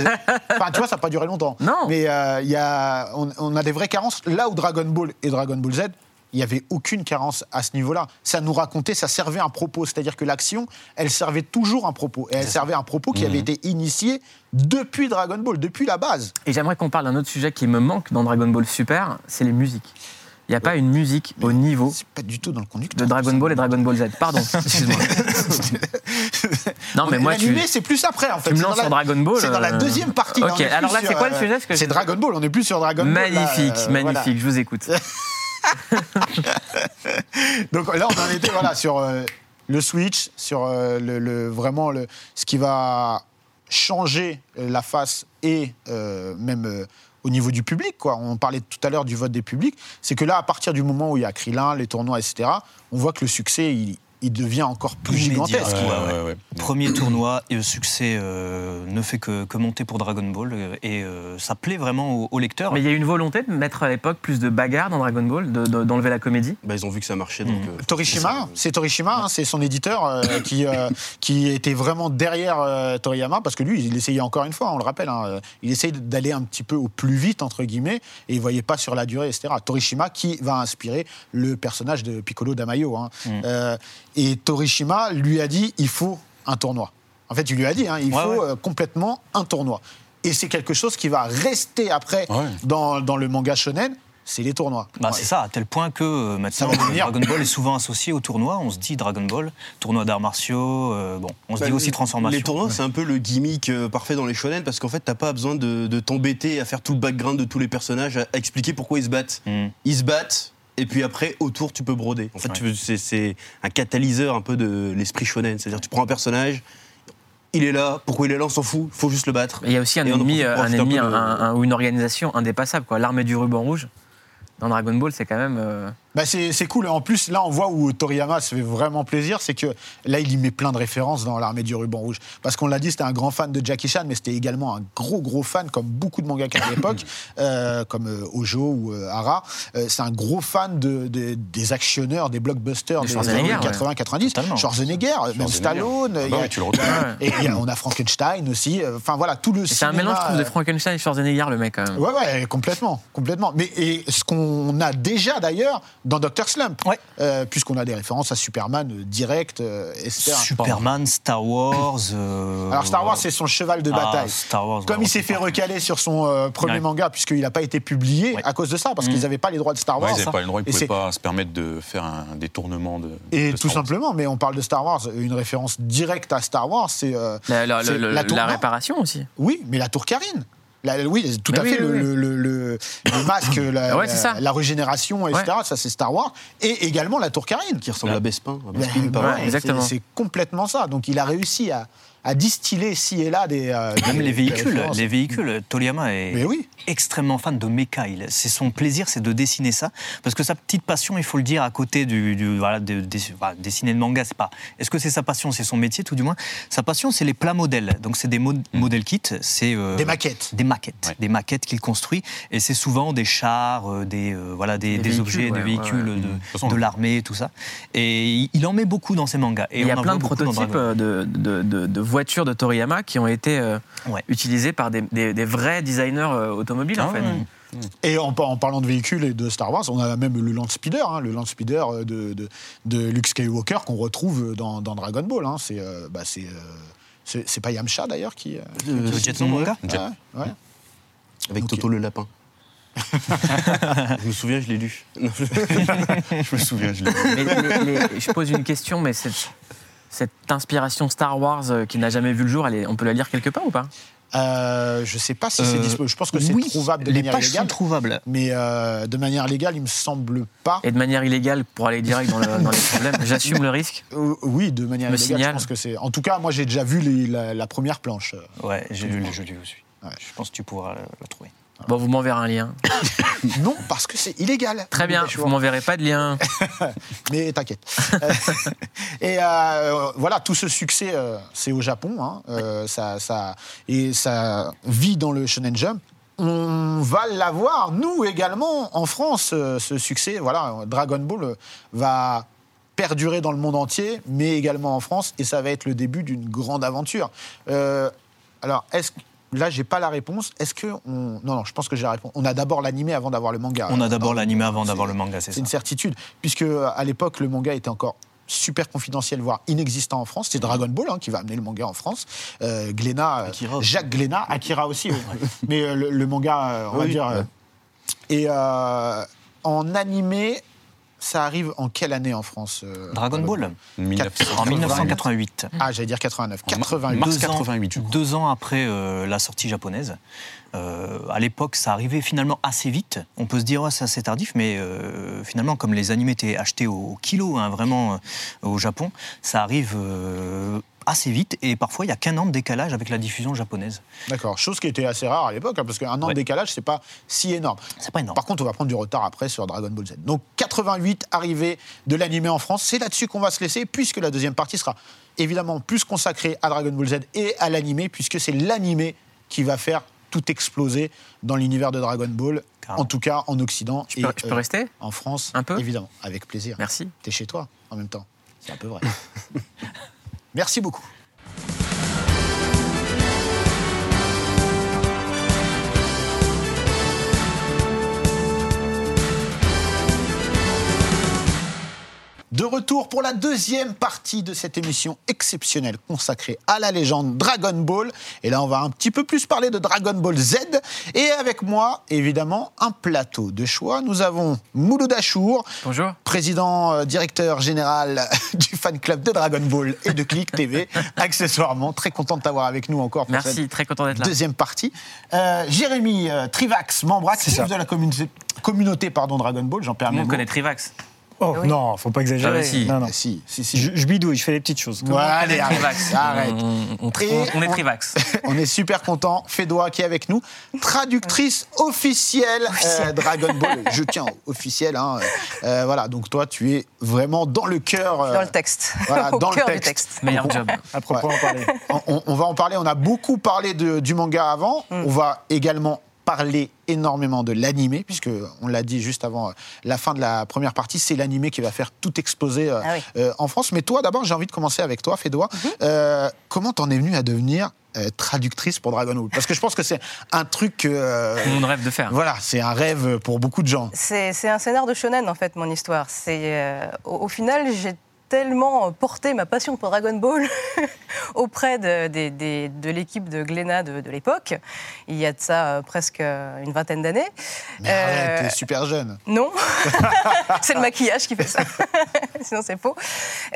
enfin, tu vois, ça n'a pas duré longtemps. Non. Mais euh, il y a, on, on a des vraies carences. Là où Dragon Ball et Dragon Ball Z, il n'y avait aucune carence à ce niveau-là. Ça nous racontait, ça servait un propos. C'est-à-dire que l'action, elle servait toujours un propos. Et elle servait un propos qui avait été initié depuis Dragon Ball, depuis la base. Et j'aimerais qu'on parle d'un autre sujet qui me manque dans Dragon Ball Super, c'est les musiques. Il n'y a pas une musique au niveau C'est pas du tout dans le conducteur. de Dragon Ball et Dragon Ball Z. Pardon, excuse-moi. Non, mais moi, tu, c'est plus après, en fait. tu me lances la- sur Dragon Ball. C'est dans la euh, deuxième partie. Ok, alors là, c'est quoi le euh, sujet C'est je- Dragon Ball, on n'est plus sur Dragon Ball. Magnifique, euh, magnifique, voilà. je vous écoute. Donc là, on en était voilà, sur euh, le Switch, sur euh, le, le- vraiment le, ce qui va changer euh, la face et euh, même euh, au niveau du public. Quoi. On parlait tout à l'heure du vote des publics. C'est que là, à partir du moment où il y a Krillin, les tournois, etc., on voit que le succès, il, il devient encore plus Immédiat. gigantesque. Ouais, Ouais, ouais. ouais, ouais. Premier tournoi et le succet euh, ne fait que, que monter pour Dragon Ball euh, et euh, ça plaît vraiment aux, aux lecteurs. Mais il y a une volonté de mettre à l'époque plus de bagarres dans Dragon Ball, de- de- d'enlever la comédie? Bah, ils ont vu que ça marchait donc. Euh, Torishima, c'est Torishima, hein, c'est son éditeur euh, qui, euh, qui était vraiment derrière euh, Toriyama parce que lui, il essayait encore une fois, on le rappelle, hein, il essayait d'aller un petit peu au plus vite entre guillemets et il voyait pas sur la durée, etc. Torishima qui va inspirer le personnage de Piccolo Damayo. hein. Mm. Et Torishima lui a dit il faut un tournoi. En fait, il lui a dit hein, il Ouais, faut ouais. euh, complètement un tournoi. Et c'est quelque chose qui va rester après Ouais. dans, dans le manga shonen, c'est les tournois. Bah, c'est ça, à tel point que euh, maintenant, Dragon Ball est souvent associé au tournoi. On se dit Dragon Ball, tournoi d'arts martiaux, euh, bon, on se Bah, dit aussi transformation. Les tournois, c'est un peu le gimmick euh, parfait dans les shonen parce qu'en fait, t'as pas besoin de, de t'embêter à faire tout le background de tous les personnages, à, à expliquer pourquoi ils se battent. Mm. Ils se battent. Et puis après, autour, tu peux broder. En fait, Ouais. c'est- un catalyseur un peu de l'esprit shonen. C'est-à-dire, tu prends un personnage, il est là, pourquoi il est là, on s'en fout, il faut juste le battre. Et il y a aussi un Et ennemi, un ennemi peu un- de- un- ou une organisation indépassable. L'armée du ruban rouge, dans Dragon Ball, c'est quand même. euh, Bah c'est cool. En plus, là, on voit où Toriyama se fait vraiment plaisir, c'est que là, il y met plein de références dans l'armée du ruban rouge. Parce qu'on l'a dit, c'était un grand fan de Jackie Chan, mais c'était également un gros, gros fan, comme beaucoup de mangaka à l'époque, euh, comme euh, Ojo ou euh, Hara. Euh, c'est un gros fan de, de- des actionneurs, des blockbusters De des Schwarzenegger, années ouais. 80-90. Totalement. Schwarzenegger, même. Stallone. Ah bah oui, tu le et il y a- on a Frankenstein aussi. euh, Enfin, voilà, tout le C'est un mélange, je trouve, de Frankenstein et Schwarzenegger, le mec, quand même. Ouais, ouais, complètement, complètement. Mais et ce qu'on a déjà d'ailleurs dans Doctor Slump, Ouais. euh, puisqu'on a des références à Superman euh, direct, euh, etc. Superman, Star Wars. euh, Alors Star Wars, c'est son cheval de Ah, bataille. Star Wars, Comme ouais, il s'est fait pas. recaler sur son euh, premier Ouais. manga, puisqu'il n'a pas été publié Ouais. à cause de ça, parce Mm. qu'ils n'avaient pas les droits de Star Ouais, Wars. ils n'avaient pas le droit, ils ne pouvaient pas se permettre de faire un détournement de. Et de tout Star Wars. simplement, mais on parle de Star Wars, une référence directe à Star Wars, c'est euh, La, la- réparation aussi. Oui, mais la tour Karine. La- oui, tout Mais à oui, fait. oui, le, oui. le- le- le- le, le masque, la, Ouais, la régénération, etc. Ça, c'est Star Wars. Et également la tour Carine. Qui ressemble à Bespin. à ouais, exactement. c'est- C'est complètement ça. Donc il a réussi à, à distiller ci et là des. euh, Même des- les des véhicules, références. les véhicules, Toriyama est oui. extrêmement fan de mecha. Il- C'est son plaisir, c'est de dessiner ça, parce que sa petite passion, il faut le dire, à côté du, du- voilà, de, de- voilà, dessiner le manga, c'est pas. Est-ce que c'est sa passion, c'est son métier, tout du moins. Sa passion, c'est les plats modèles. Donc c'est des mod- modèles kits, c'est euh, Des maquettes. des maquettes, Ouais. des maquettes qu'il construit, et c'est souvent des chars, euh, des euh, voilà, des, Des des objets, ouais, des véhicules ouais. de, façon, de l'armée, tout ça. Et il- en met beaucoup dans ses mangas. Et il y a plein de prototypes de, de- de- de voitures de Toriyama qui ont été euh, Ouais. utilisées par des, des- des vrais designers euh, automobiles en Ah fait. Et en, en parlant de véhicules et de Star Wars, on a même le Land Speeder, hein, le Land Speeder euh, de, de, de Luke Skywalker qu'on retrouve dans, dans Dragon Ball. hein. C'est euh, bah, c'est, euh, c'est c'est pas Yamcha d'ailleurs qui. euh, Euh, Le Jet manga ouais. Avec. Toto le lapin. je me souviens, je l'ai lu. Je- me souviens, je l'ai. Mais les- je pose une question, mais cette, cette inspiration Star Wars euh, qui n'a jamais vu le jour, elle est- on peut la lire quelque part ou pas? Euh, je sais pas si c'est Euh, disponible. Je pense que c'est oui, trouvable de les manière pages sont illégale. trouvables. Mais euh, de manière légale, il me semble pas. Et de manière illégale pour aller direct dans, le- dans les problèmes. J'assume le risque? Euh, oui, de manière Me illégale, signale. je pense que c'est. En tout cas, moi, j'ai déjà vu les- la, la première planche. Ouais, j'ai lu le jeu aussi. Ouais. Je pense que tu pourras le, le trouver. Bon, vous m'enverrez un lien. Non, parce que c'est illégal. Très bien, vous m'enverrez pas de lien. Mais t'inquiète. Et euh, voilà, tout ce succès, euh, c'est au Japon. hein. Euh, ça, ça, et ça vit dans le Shonen Jump. On va l'avoir, nous également, en France, ce succès. Voilà, Dragon Ball va perdurer dans le monde entier, mais également en France, et ça va être le début d'une grande aventure. Alors, est-ce que- Là, j'ai pas la réponse. Est-ce que on... non, non, je pense que j'ai la réponse. On a d'abord l'animé avant d'avoir le manga. On a d'abord Non, l'animé avant c'est- d'avoir le manga, c'est c'est ça. une certitude, puisque euh, à l'époque, le manga était encore super confidentiel, voire inexistant en France. C'est Dragon Ball hein, qui va amener le manga en France. Euh, Glénat, euh, Akira. Jacques Glénat, Akira aussi, oui. mais euh, le, le manga, euh, on va dire. et en animé, ça arrive en quelle année en France euh, Dragon Ball 1900. en 1988. Ah, j'allais dire 89. En 88. mars Deux ans- 88, je crois. Deux ans après euh, la sortie japonaise. Euh, à l'époque, ça arrivait finalement assez vite. On peut se dire, ouais, c'est assez tardif, mais euh, finalement, comme les animés étaient achetés au, au kilo, hein, vraiment, euh, au Japon, ça arrive euh, assez vite. Et parfois, il n'y a qu'un an de décalage avec la diffusion japonaise. D'accord. Chose qui était assez rare à l'époque, hein, parce qu'un an de décalage, c'est pas si énorme. C'est pas énorme. Par contre, on va prendre du retard après sur Dragon Ball Z. Donc 88, arrivée de l'animé en France. C'est là-dessus qu'on va se laisser, puisque la deuxième partie sera évidemment plus consacrée à Dragon Ball Z et à l'animé, puisque c'est l'animé qui va faire tout exploser dans l'univers de Dragon Ball, Carrément. en tout cas en Occident Je et peux, je peux euh, rester en France, Un peu? évidemment, avec plaisir. Merci. T'es chez toi en même temps, c'est un peu vrai. Merci beaucoup. De retour pour la deuxième partie de cette émission exceptionnelle consacrée à la légende Dragon Ball. Et là, on va un petit peu plus parler de Dragon Ball Z. Et avec moi, évidemment, un plateau de choix. Nous avons Mouloud Achour, Bonjour. président euh, directeur général du fan club de Dragon Ball et de Click TV, accessoirement. Très content de t'avoir avec nous encore pour Merci, cette très content d'être là. deuxième partie. Euh, Jérémy euh, Trivax, membre actif de la communauté, communauté pardon, Dragon Ball, j'en perds monde mots. connaît Trivax. Oh non, faut pas exagérer. Ah si. Non, non. Ah, si, si, si. Je, je bidouille, je fais des petites choses. Ouais, allez, arrête. Trivax. arrête. On, on- Et on- on est Trivax. On est super content. Fédois qui est avec nous, traductrice officielle euh, Dragon Ball. Je tiens officielle. Hein. Euh, voilà, donc toi, tu es vraiment dans le cœur. euh, Dans le texte. Voilà, Au dans le cœur du texte. texte. Meilleur job. À propos en parler. On, on- on va en parler. On a beaucoup parlé de- du manga avant. Mm. On va également parler énormément de l'animé, puisque on l'a dit juste avant euh, la fin de la première partie, c'est l'animé qui va faire tout exploser euh, Ah oui. euh, en France. Mais toi, d'abord, j'ai envie de commencer avec toi, Fédois. Euh, comment t'en es venue à devenir euh, traductrice pour Dragon Ball? Parce que je pense que c'est un truc. que, euh, Tout le monde rêve de faire. voilà, c'est un rêve pour beaucoup de gens. C'est c'est un scénar de shonen en fait, mon histoire. C'est euh, au, au final, j'ai tellement porté ma passion pour Dragon Ball auprès de, l'équipe de Glénat de, l'époque. Il y a de ça euh, presque euh, une vingtaine d'années. Mais Euh, t'es super jeune. non, c'est le maquillage qui fait ça. Sinon, c'est faux.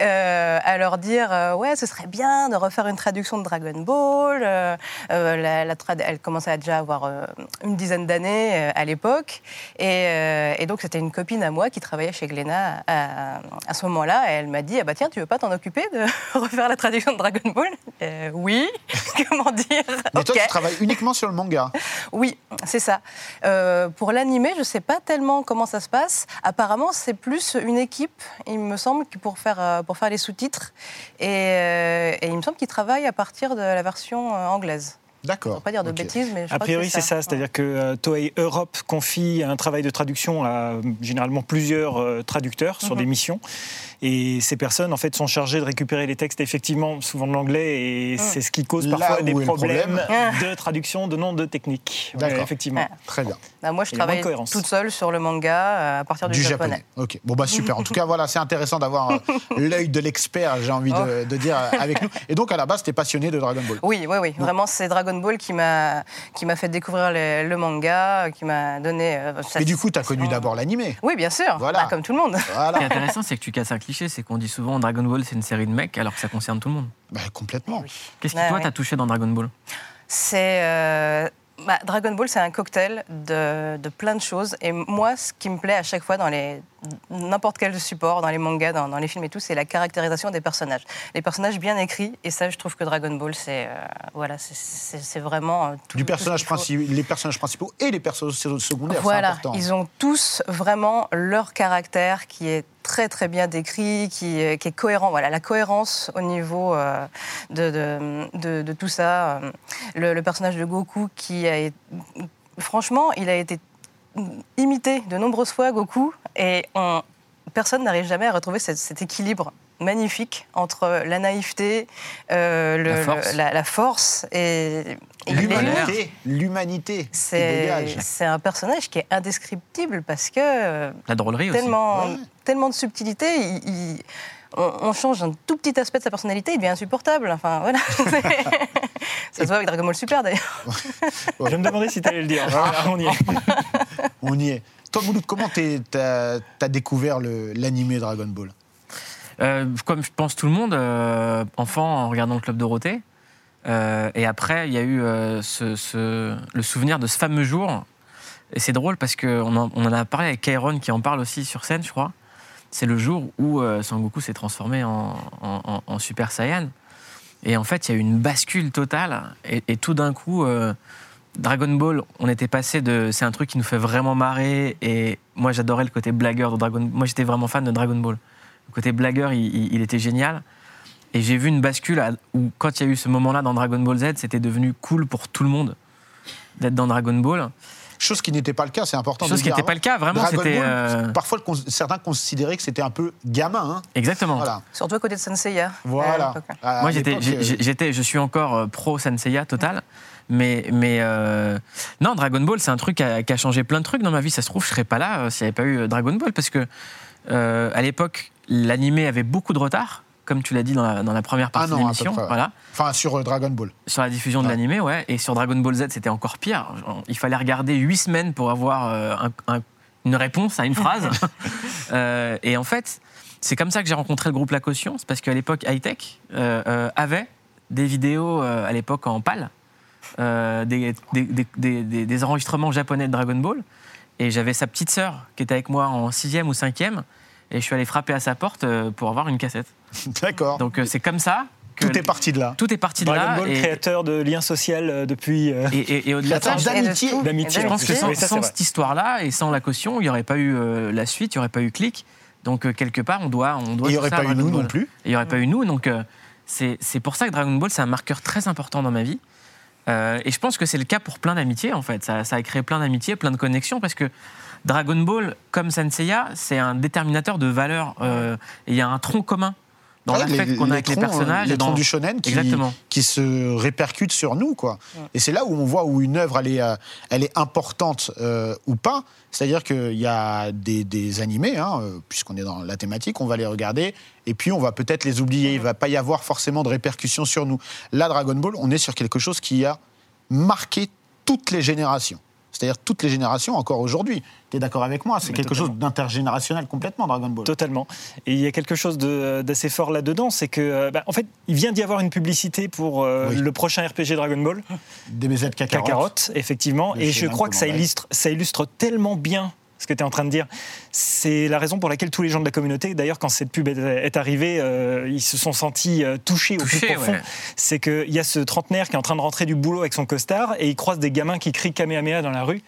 Euh, à leur dire, euh, ouais, ce serait bien de refaire une traduction de Dragon Ball. Euh, euh, la, la trad- elle commençait à déjà avoir euh, une dizaine d'années euh, à l'époque. Et, euh, et donc, c'était une copine à moi qui travaillait chez Glénat à, à ce moment-là. Et elle m'a dit, ah bah tiens, tu veux pas t'en occuper de refaire la traduction de Dragon Ball? Euh, Oui. Comment dire? Mais toi, Ok. tu travailles uniquement sur le manga. Oui, c'est ça. Euh, pour l'animé, je ne sais pas tellement comment ça se passe. Apparemment, c'est plus une équipe, il me semble, que pour faire, euh, pour faire les sous-titres. Et, euh, et il me semble qu'ils travaillent à partir de la version anglaise. Je ne D'accord. veux pas dire de bêtises, mais je A crois priori, c'est ça. C'est-à-dire que euh, Toei Europe confie un travail de traduction à généralement plusieurs euh, traducteurs sur Mhm. des missions. Et ces personnes, en fait, sont chargées de récupérer les textes, effectivement, souvent de l'anglais. Et c'est ce qui cause parfois des problèmes problème. de traduction de noms de techniques. Ouais, D'accord. effectivement. Ouais. Très bien. Bah, moi, je travaille toute seule sur le manga euh, à partir du, Du japonais. japonais. Ok. Bon bah super. En tout cas voilà, c'est intéressant d'avoir euh, l'œil de l'expert, j'ai envie de, de dire euh, avec nous. Et donc à la base, t'es passionné de Dragon Ball. Oui, oui, oui. Vraiment, c'est Dragon Ball qui m'a qui m'a fait découvrir le, le manga, qui m'a donné. euh, Mais du coup, t'as connu d'abord l'animé. Oui, bien sûr. Voilà. Bah, comme tout le monde. Ce qui est intéressant, c'est que tu casses un cliché, c'est qu'on dit souvent Dragon Ball, c'est une série de mecs, alors que ça concerne tout le monde. Bah, complètement. Qu'est-ce qui, Ouais, toi, ouais. t'a touché dans Dragon Ball? C'est euh, bah, Dragon Ball, c'est un cocktail de, de plein de choses. Et moi, ce qui me plaît à chaque fois dans les n'importe quel support, dans les mangas, dans, dans les films et tout, c'est la caractérisation des personnages. Les personnages bien écrits. Et ça, je trouve que Dragon Ball, c'est euh, voilà, c'est- vraiment euh, tout, Du tout personnage ce les personnages principaux et les personnages secondaires, Voilà, important. ils ont tous vraiment leur caractère qui est très très bien décrit, qui, est- qui est cohérent. Voilà, la cohérence au niveau euh, de, de, de- de tout ça. Euh, Le, le personnage de Goku qui a été, franchement, il a été imité de nombreuses fois Goku et on- personne n'arrive jamais à retrouver cet, cet équilibre magnifique entre la naïveté, euh, le- La le- force. la, la force et, L'humanité, l'humanité c'est dégage. c'est un personnage qui est indescriptible parce que euh, La drôlerie aussi. tellement, Ouais. tellement de subtilité, il- il- on, on change un tout petit aspect de sa personnalité, il devient insupportable. Enfin, voilà. Ça se voit avec Dragon Ball Super d'ailleurs. Je me demandais si tu allais le dire. Voilà, on y est. On y est. Toi, Mouloud, comment t'as as découvert l'animé Dragon Ball? Euh, comme je pense tout le monde, euh, enfant en regardant le Club Dorothée. Euh, et après, il y a eu euh, ce- ce- le souvenir de ce fameux jour. Et c'est drôle parce qu'on en, on en a parlé avec Kairon qui en parle aussi sur scène, je crois. C'est le jour où euh, Sangoku s'est transformé en, Super Saiyan. Et en fait, il y a eu une bascule totale. Et, tout d'un coup, euh, Dragon Ball, on était passé de. C'est un truc qui nous fait vraiment marrer. Et moi, j'adorais le côté blagueur de Dragon Moi, j'étais vraiment fan de Dragon Ball. Le côté blagueur, il, était génial. Et j'ai vu une bascule où, quand il y a eu ce moment-là dans Dragon Ball Z, c'était devenu cool pour tout le monde d'être dans Dragon Ball. Chose qui n'était pas le cas, c'est important de Chose le qui dire n'était pas le cas, vraiment, Dragon c'était. Ball, euh, Parfois, certains considéraient que c'était un peu gamin. hein. Exactement. Voilà. Surtout à côté de Senseiya. Voilà. à Moi, j'étais, euh, j'étais, je suis encore euh, pro Senseiya total. Mais, mais euh, non, Dragon Ball, c'est un truc qui a, qui a changé plein de trucs dans ma vie. Ça se trouve, je serais pas là euh, s'il n'y avait pas eu Dragon Ball, parce que euh, à l'époque, l'animé avait beaucoup de retard, comme tu l'as dit dans la, dans la première partie Un de l'émission. Voilà. Enfin, sur euh, Dragon Ball. Sur la diffusion de l'animé, ouais. Et sur Dragon Ball Z, c'était encore pire. Il fallait regarder huit semaines pour avoir euh, un- un- une réponse à une phrase. Euh, et en fait, c'est comme ça que j'ai rencontré le groupe La Caution. C'est parce qu'à l'époque, Hightech euh, avait des vidéos, à l'époque en PAL, des, des- enregistrements japonais de Dragon Ball. Et j'avais sa petite sœur qui était avec moi en sixième ou cinquième. Et je suis allé frapper à sa porte pour avoir une cassette. D'accord. Donc euh, c'est comme ça que Tout est parti de là. tout est parti de Dragon là. Ball, et- créateur de liens sociaux euh, depuis. euh, et, et- et au-delà de ça, d'amitié. je pense que sans, ça, cette histoire-là et sans la caution, il n'y aurait pas eu euh, la suite, il n'y aurait pas eu Click. Donc euh, quelque part, on doit, on doit il n'y aurait ça pas eu nous Ball. non plus. Il n'y aurait pas eu nous. Donc euh, c'est c'est pour ça que Dragon Ball, c'est un marqueur très important dans ma vie. Euh, et je pense que c'est le cas pour plein d'amitiés, en fait. Ça, ça a créé plein d'amitiés, plein de connexions, parce que Dragon Ball, comme Senseiya, c'est un déterminateur de valeurs. euh, il y a un tronc commun dans Ouais, l'affect les- qu'on a avec les troncs, personnages. les et dans- du shonen qui, Exactement. qui se répercutent sur nous, quoi. Et c'est là où on voit où une œuvre elle est, euh, elle est importante euh, ou pas. C'est-à-dire qu'il y a des, des animés, hein, euh, puisqu'on est dans la thématique, on va les regarder et puis on va peut-être les oublier. Il va pas y avoir forcément de répercussions sur nous. Là, Dragon Ball, on est sur quelque chose qui a marqué toutes les générations. C'est-à-dire toutes les générations, encore aujourd'hui. Tu es d'accord avec moi C'est quelque totalement. chose d'intergénérationnel complètement, Dragon Ball. Totalement. Et il y a quelque chose d'assez fort là-dedans, c'est que, euh, bah, en fait, il vient d'y avoir une publicité pour euh, Oui. le prochain RPG Dragon Ball, DBZ Kakarot. Kakarot, effectivement. Et je crois que ça illustre, ça illustre tellement bien que tu es en train de dire. C'est la raison pour laquelle tous les gens de la communauté, d'ailleurs, quand cette pub est, arrivée, euh, ils se sont sentis euh, touchés au plus profond. ouais. C'est qu'il y a ce trentenaire qui est en train de rentrer du boulot avec son costard et il croise des gamins qui crient Kamehameha dans la rue.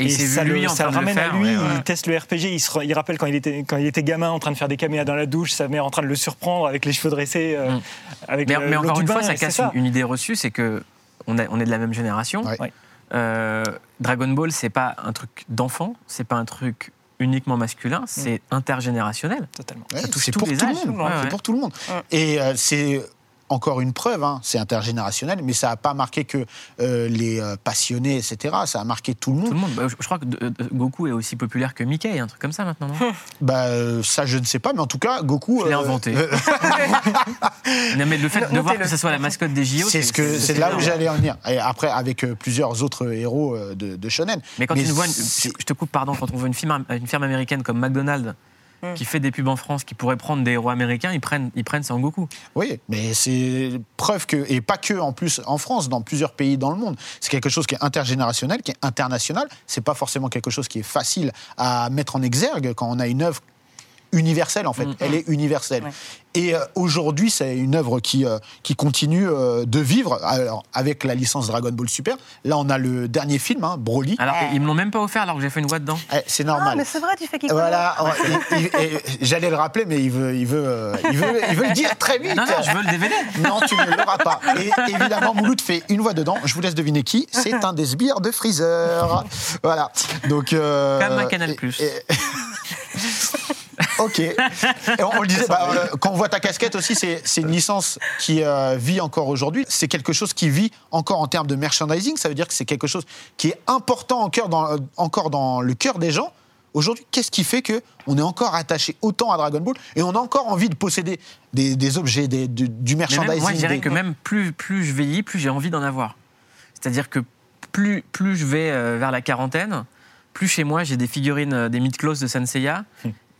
Et vu, ça, lui, le, en ça le ramène faire, à lui, ouais, ouais. il teste le RPG, il, se, il rappelle quand il, était, quand il était gamin en train de faire des caméas dans la douche, sa mère en train de le surprendre avec les cheveux dressés. euh, Mm. avec Mais, le- mais l'eau encore une fois, bain, ça et casse une, une idée reçue, c'est que on, a- on est de la même génération. Ouais. Euh, Dragon Ball, c'est pas un truc d'enfant, c'est pas un truc uniquement masculin, c'est intergénérationnel. Totalement. Ouais, Ça touche c'est tous pour les tout âges. le monde. Ouais, C'est pour tout le monde. Ouais. Et euh, c'est encore une preuve, hein, c'est intergénérationnel, mais ça n'a pas marqué que euh, les euh, passionnés, etc. Ça a marqué tout le monde. Tout le monde. Bah, je, je crois que euh, Goku est aussi populaire que Mickey, un truc comme ça maintenant. non? Bah, ça, je ne sais pas, mais en tout cas, Goku. Je l'ai euh, inventé. euh, Non, mais le fait de voir que ce soit la mascotte des JO, c'est ce que c'est là où j'allais en venir. Et après, avec euh, plusieurs autres héros euh, de, de shonen. Mais quand Mais tu vois, une- je te coupe, pardon, quand on voit une firme, une firme américaine comme McDonald's Mm. qui fait des pubs en France, qui pourrait prendre des héros américains, ils prennent, ils prennent Sangoku. Oui, mais c'est preuve que, et pas que en plus en France, dans plusieurs pays dans le monde, c'est quelque chose qui est intergénérationnel, qui est international. C'est pas forcément quelque chose qui est facile à mettre en exergue quand on a une œuvre universelle en fait. Mm. Elle est universelle. Ouais. Et euh, aujourd'hui, c'est une œuvre qui, euh, qui continue euh, de vivre alors, avec la licence Dragon Ball Super. Là, on a le dernier film, hein, Broly. Alors, ils me l'ont même pas offert alors que j'ai fait une voix dedans. Eh, c'est Ah, normal. mais c'est vrai, tu fais qui Voilà, j'allais le rappeler, mais il veut, il veut, euh, il veut, il veut le dire très vite. Non, non, je veux le DVD. Non, tu ne l'auras pas. Et évidemment, Mouloud fait une voix dedans. Je vous laisse deviner qui. C'est un des sbires de Freezer. Voilà. Donc. euh, Comme un Canal+. et- et- Ok. Et on, on le disait, bah, euh, quand on voit ta casquette aussi, c'est c'est une licence qui euh, vit encore aujourd'hui. C'est quelque chose qui vit encore en termes de merchandising. Ça veut dire que c'est quelque chose qui est important encore dans, euh, encore dans le cœur des gens. Aujourd'hui, qu'est-ce qui fait que on est encore attaché autant à Dragon Ball et on a encore envie de posséder des, des objets, des- du, du Mais même, merchandising moi, je dirais des- que même plus, plus je vieillis, plus j'ai envie d'en avoir. C'est-à-dire que plus, plus je vais vers la quarantaine, plus chez moi j'ai des figurines, des mythes de Senseiya,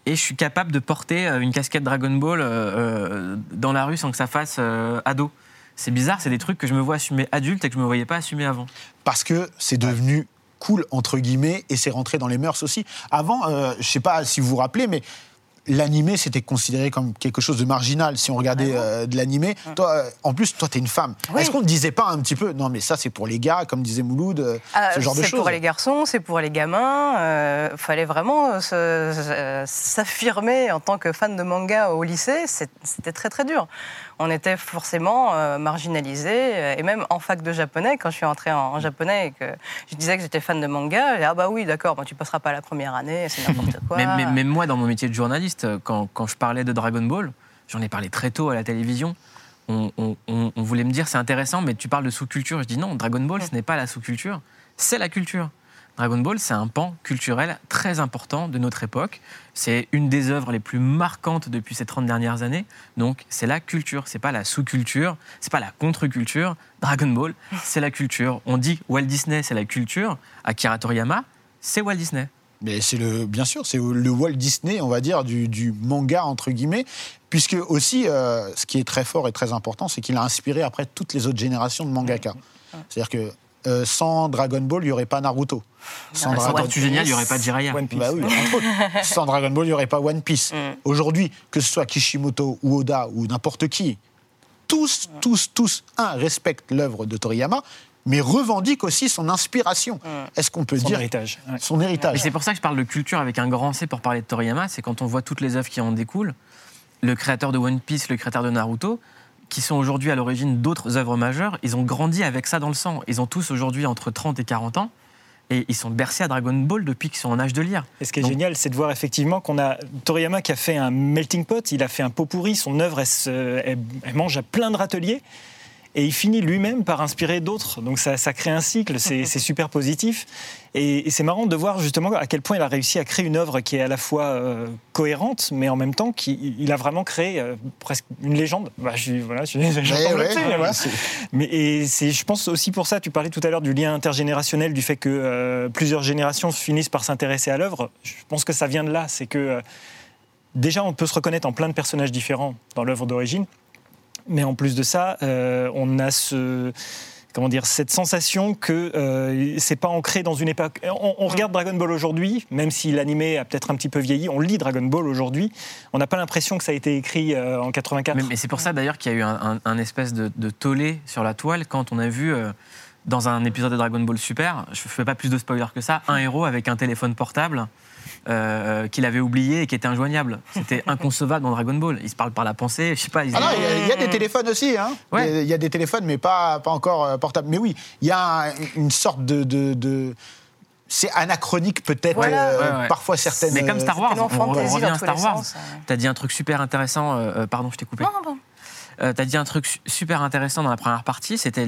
et je suis capable de porter euh, une casquette Dragon Ball euh, euh, dans la rue sans que ça fasse ado. C'est bizarre, c'est des trucs que je me vois assumer adulte et que je me voyais pas assumer avant. parce que c'est devenu cool entre guillemets et c'est rentré dans les mœurs aussi. Avant, je sais pas si vous vous rappelez, mais l'animé c'était considéré comme quelque chose de marginal si on regardait euh, de l'animé. Toi, euh, en plus, toi, t'es une femme. Oui. Est-ce qu'on ne disait pas un petit peu? Non mais ça c'est pour les gars, comme disait Mouloud, euh, Ah, ce genre de c'est choses. pour les garçons, c'est pour les gamins. Il fallait vraiment s'affirmer en tant que fan de manga au lycée. C'est- C'était très très dur. On était forcément euh, marginalisés. euh, Et même en fac de japonais, quand je suis entrée en, en japonais et que je disais que j'étais fan de manga, dit, ah bah oui, d'accord, bah, tu passeras pas la première année, c'est n'importe quoi. Même- même moi, dans mon métier de journaliste, quand, quand je parlais de Dragon Ball, j'en ai parlé très tôt à la télévision. On, on- on- on voulait me dire c'est intéressant, mais tu parles de sous-culture. Je dis non, Dragon Ball, ce n'est pas la sous-culture, c'est la culture. Dragon Ball, c'est un pan culturel très important de notre époque. C'est une des œuvres les plus marquantes depuis ces 30 dernières années. Donc, c'est la culture, c'est pas la sous-culture, c'est pas la contre-culture. Dragon Ball, c'est la culture. On dit Walt Disney, c'est la culture. Akira Toriyama, c'est Walt Disney. Mais c'est le, bien sûr, c'est le Walt Disney, on va dire, du, du manga entre guillemets, puisque aussi, euh, ce qui est très fort et très important, c'est qu'il a inspiré après toutes les autres générations de mangaka. C'est-à-dire que euh, sans Dragon Ball, il n'y aurait pas Naruto. Sans Sans Dragon Tortue Géniale, il n'y aurait pas Jiraiya. One Piece. Bah oui. Sans Dragon Ball, il n'y aurait pas One Piece. Aujourd'hui, que ce soit Kishimoto ou Oda ou n'importe qui, tous, tous, tous, un, respectent l'œuvre de Toriyama, mais revendiquent aussi son inspiration. Est-ce qu'on peut Son dire héritage. ouais. son Et héritage c'est pour ça que je parle de culture avec un grand C pour parler de Toriyama, c'est quand on voit toutes les œuvres qui en découlent, le créateur de One Piece, le créateur de Naruto, qui sont aujourd'hui à l'origine d'autres œuvres majeures, ils ont grandi avec ça dans le sang. Ils ont tous aujourd'hui entre 30 et 40 ans, Et ils sont bercés à Dragon Ball depuis qu'ils sont en âge de lire. Et ce qui est Donc- génial, c'est de voir effectivement qu'on a Toriyama qui a fait un melting pot, il a fait un pot pourri, son œuvre, elle- elle mange à plein de râteliers. Et il finit lui-même par inspirer d'autres. Donc ça, ça crée un cycle, c'est super positif. Et, et c'est marrant de voir justement à quel point il a réussi à créer une œuvre qui est à la fois euh, cohérente, mais en même temps, qui, il a vraiment créé euh, presque une légende. Bah, je, suis- voilà, je, je- je Ouais, retombe ouais, là-dessus, mais voilà. c'est- Mais et c'est, je pense aussi pour ça, tu parlais tout à l'heure du lien intergénérationnel, du fait que euh, plusieurs générations finissent par s'intéresser à l'œuvre. Je pense que ça vient de là. C'est que euh, déjà, on peut se reconnaître en plein de personnages différents dans l'œuvre d'origine. Mais en plus de ça, euh, on a ce, comment dire, cette sensation que euh, c'est pas ancré dans une époque. On, regarde Dragon Ball aujourd'hui, même si l'animé a peut-être un petit peu vieilli, on lit Dragon Ball aujourd'hui, on n'a pas l'impression que ça a été écrit euh, en 84. Mais, c'est pour ça d'ailleurs qu'il y a eu un, espèce de, de tollé sur la toile quand on a vu euh, dans un épisode de Dragon Ball Super, je ne fais pas plus de spoilers que ça, un héros avec un téléphone portable euh, qu'il avait oublié et qui était injoignable. C'était inconcevable dans Dragon Ball. Il se parle par la pensée, je sais pas. ils- Ah non, il y a- il y, a des téléphones aussi. Hein. Ouais. Il y a- il y a des téléphones, mais pas, pas encore euh, portables. Mais oui, il y a un- une sorte de. de- de- c'est anachronique peut-être, Voilà. euh, Ouais, ouais. parfois certaines. Mais comme Star Wars, on, on revient à Star Wars. sens, ouais. Tu as dit un truc super intéressant. euh, euh, pardon, je t'ai coupé. Non, bon. Euh, T'as dit un truc su- super intéressant dans la première partie, c'était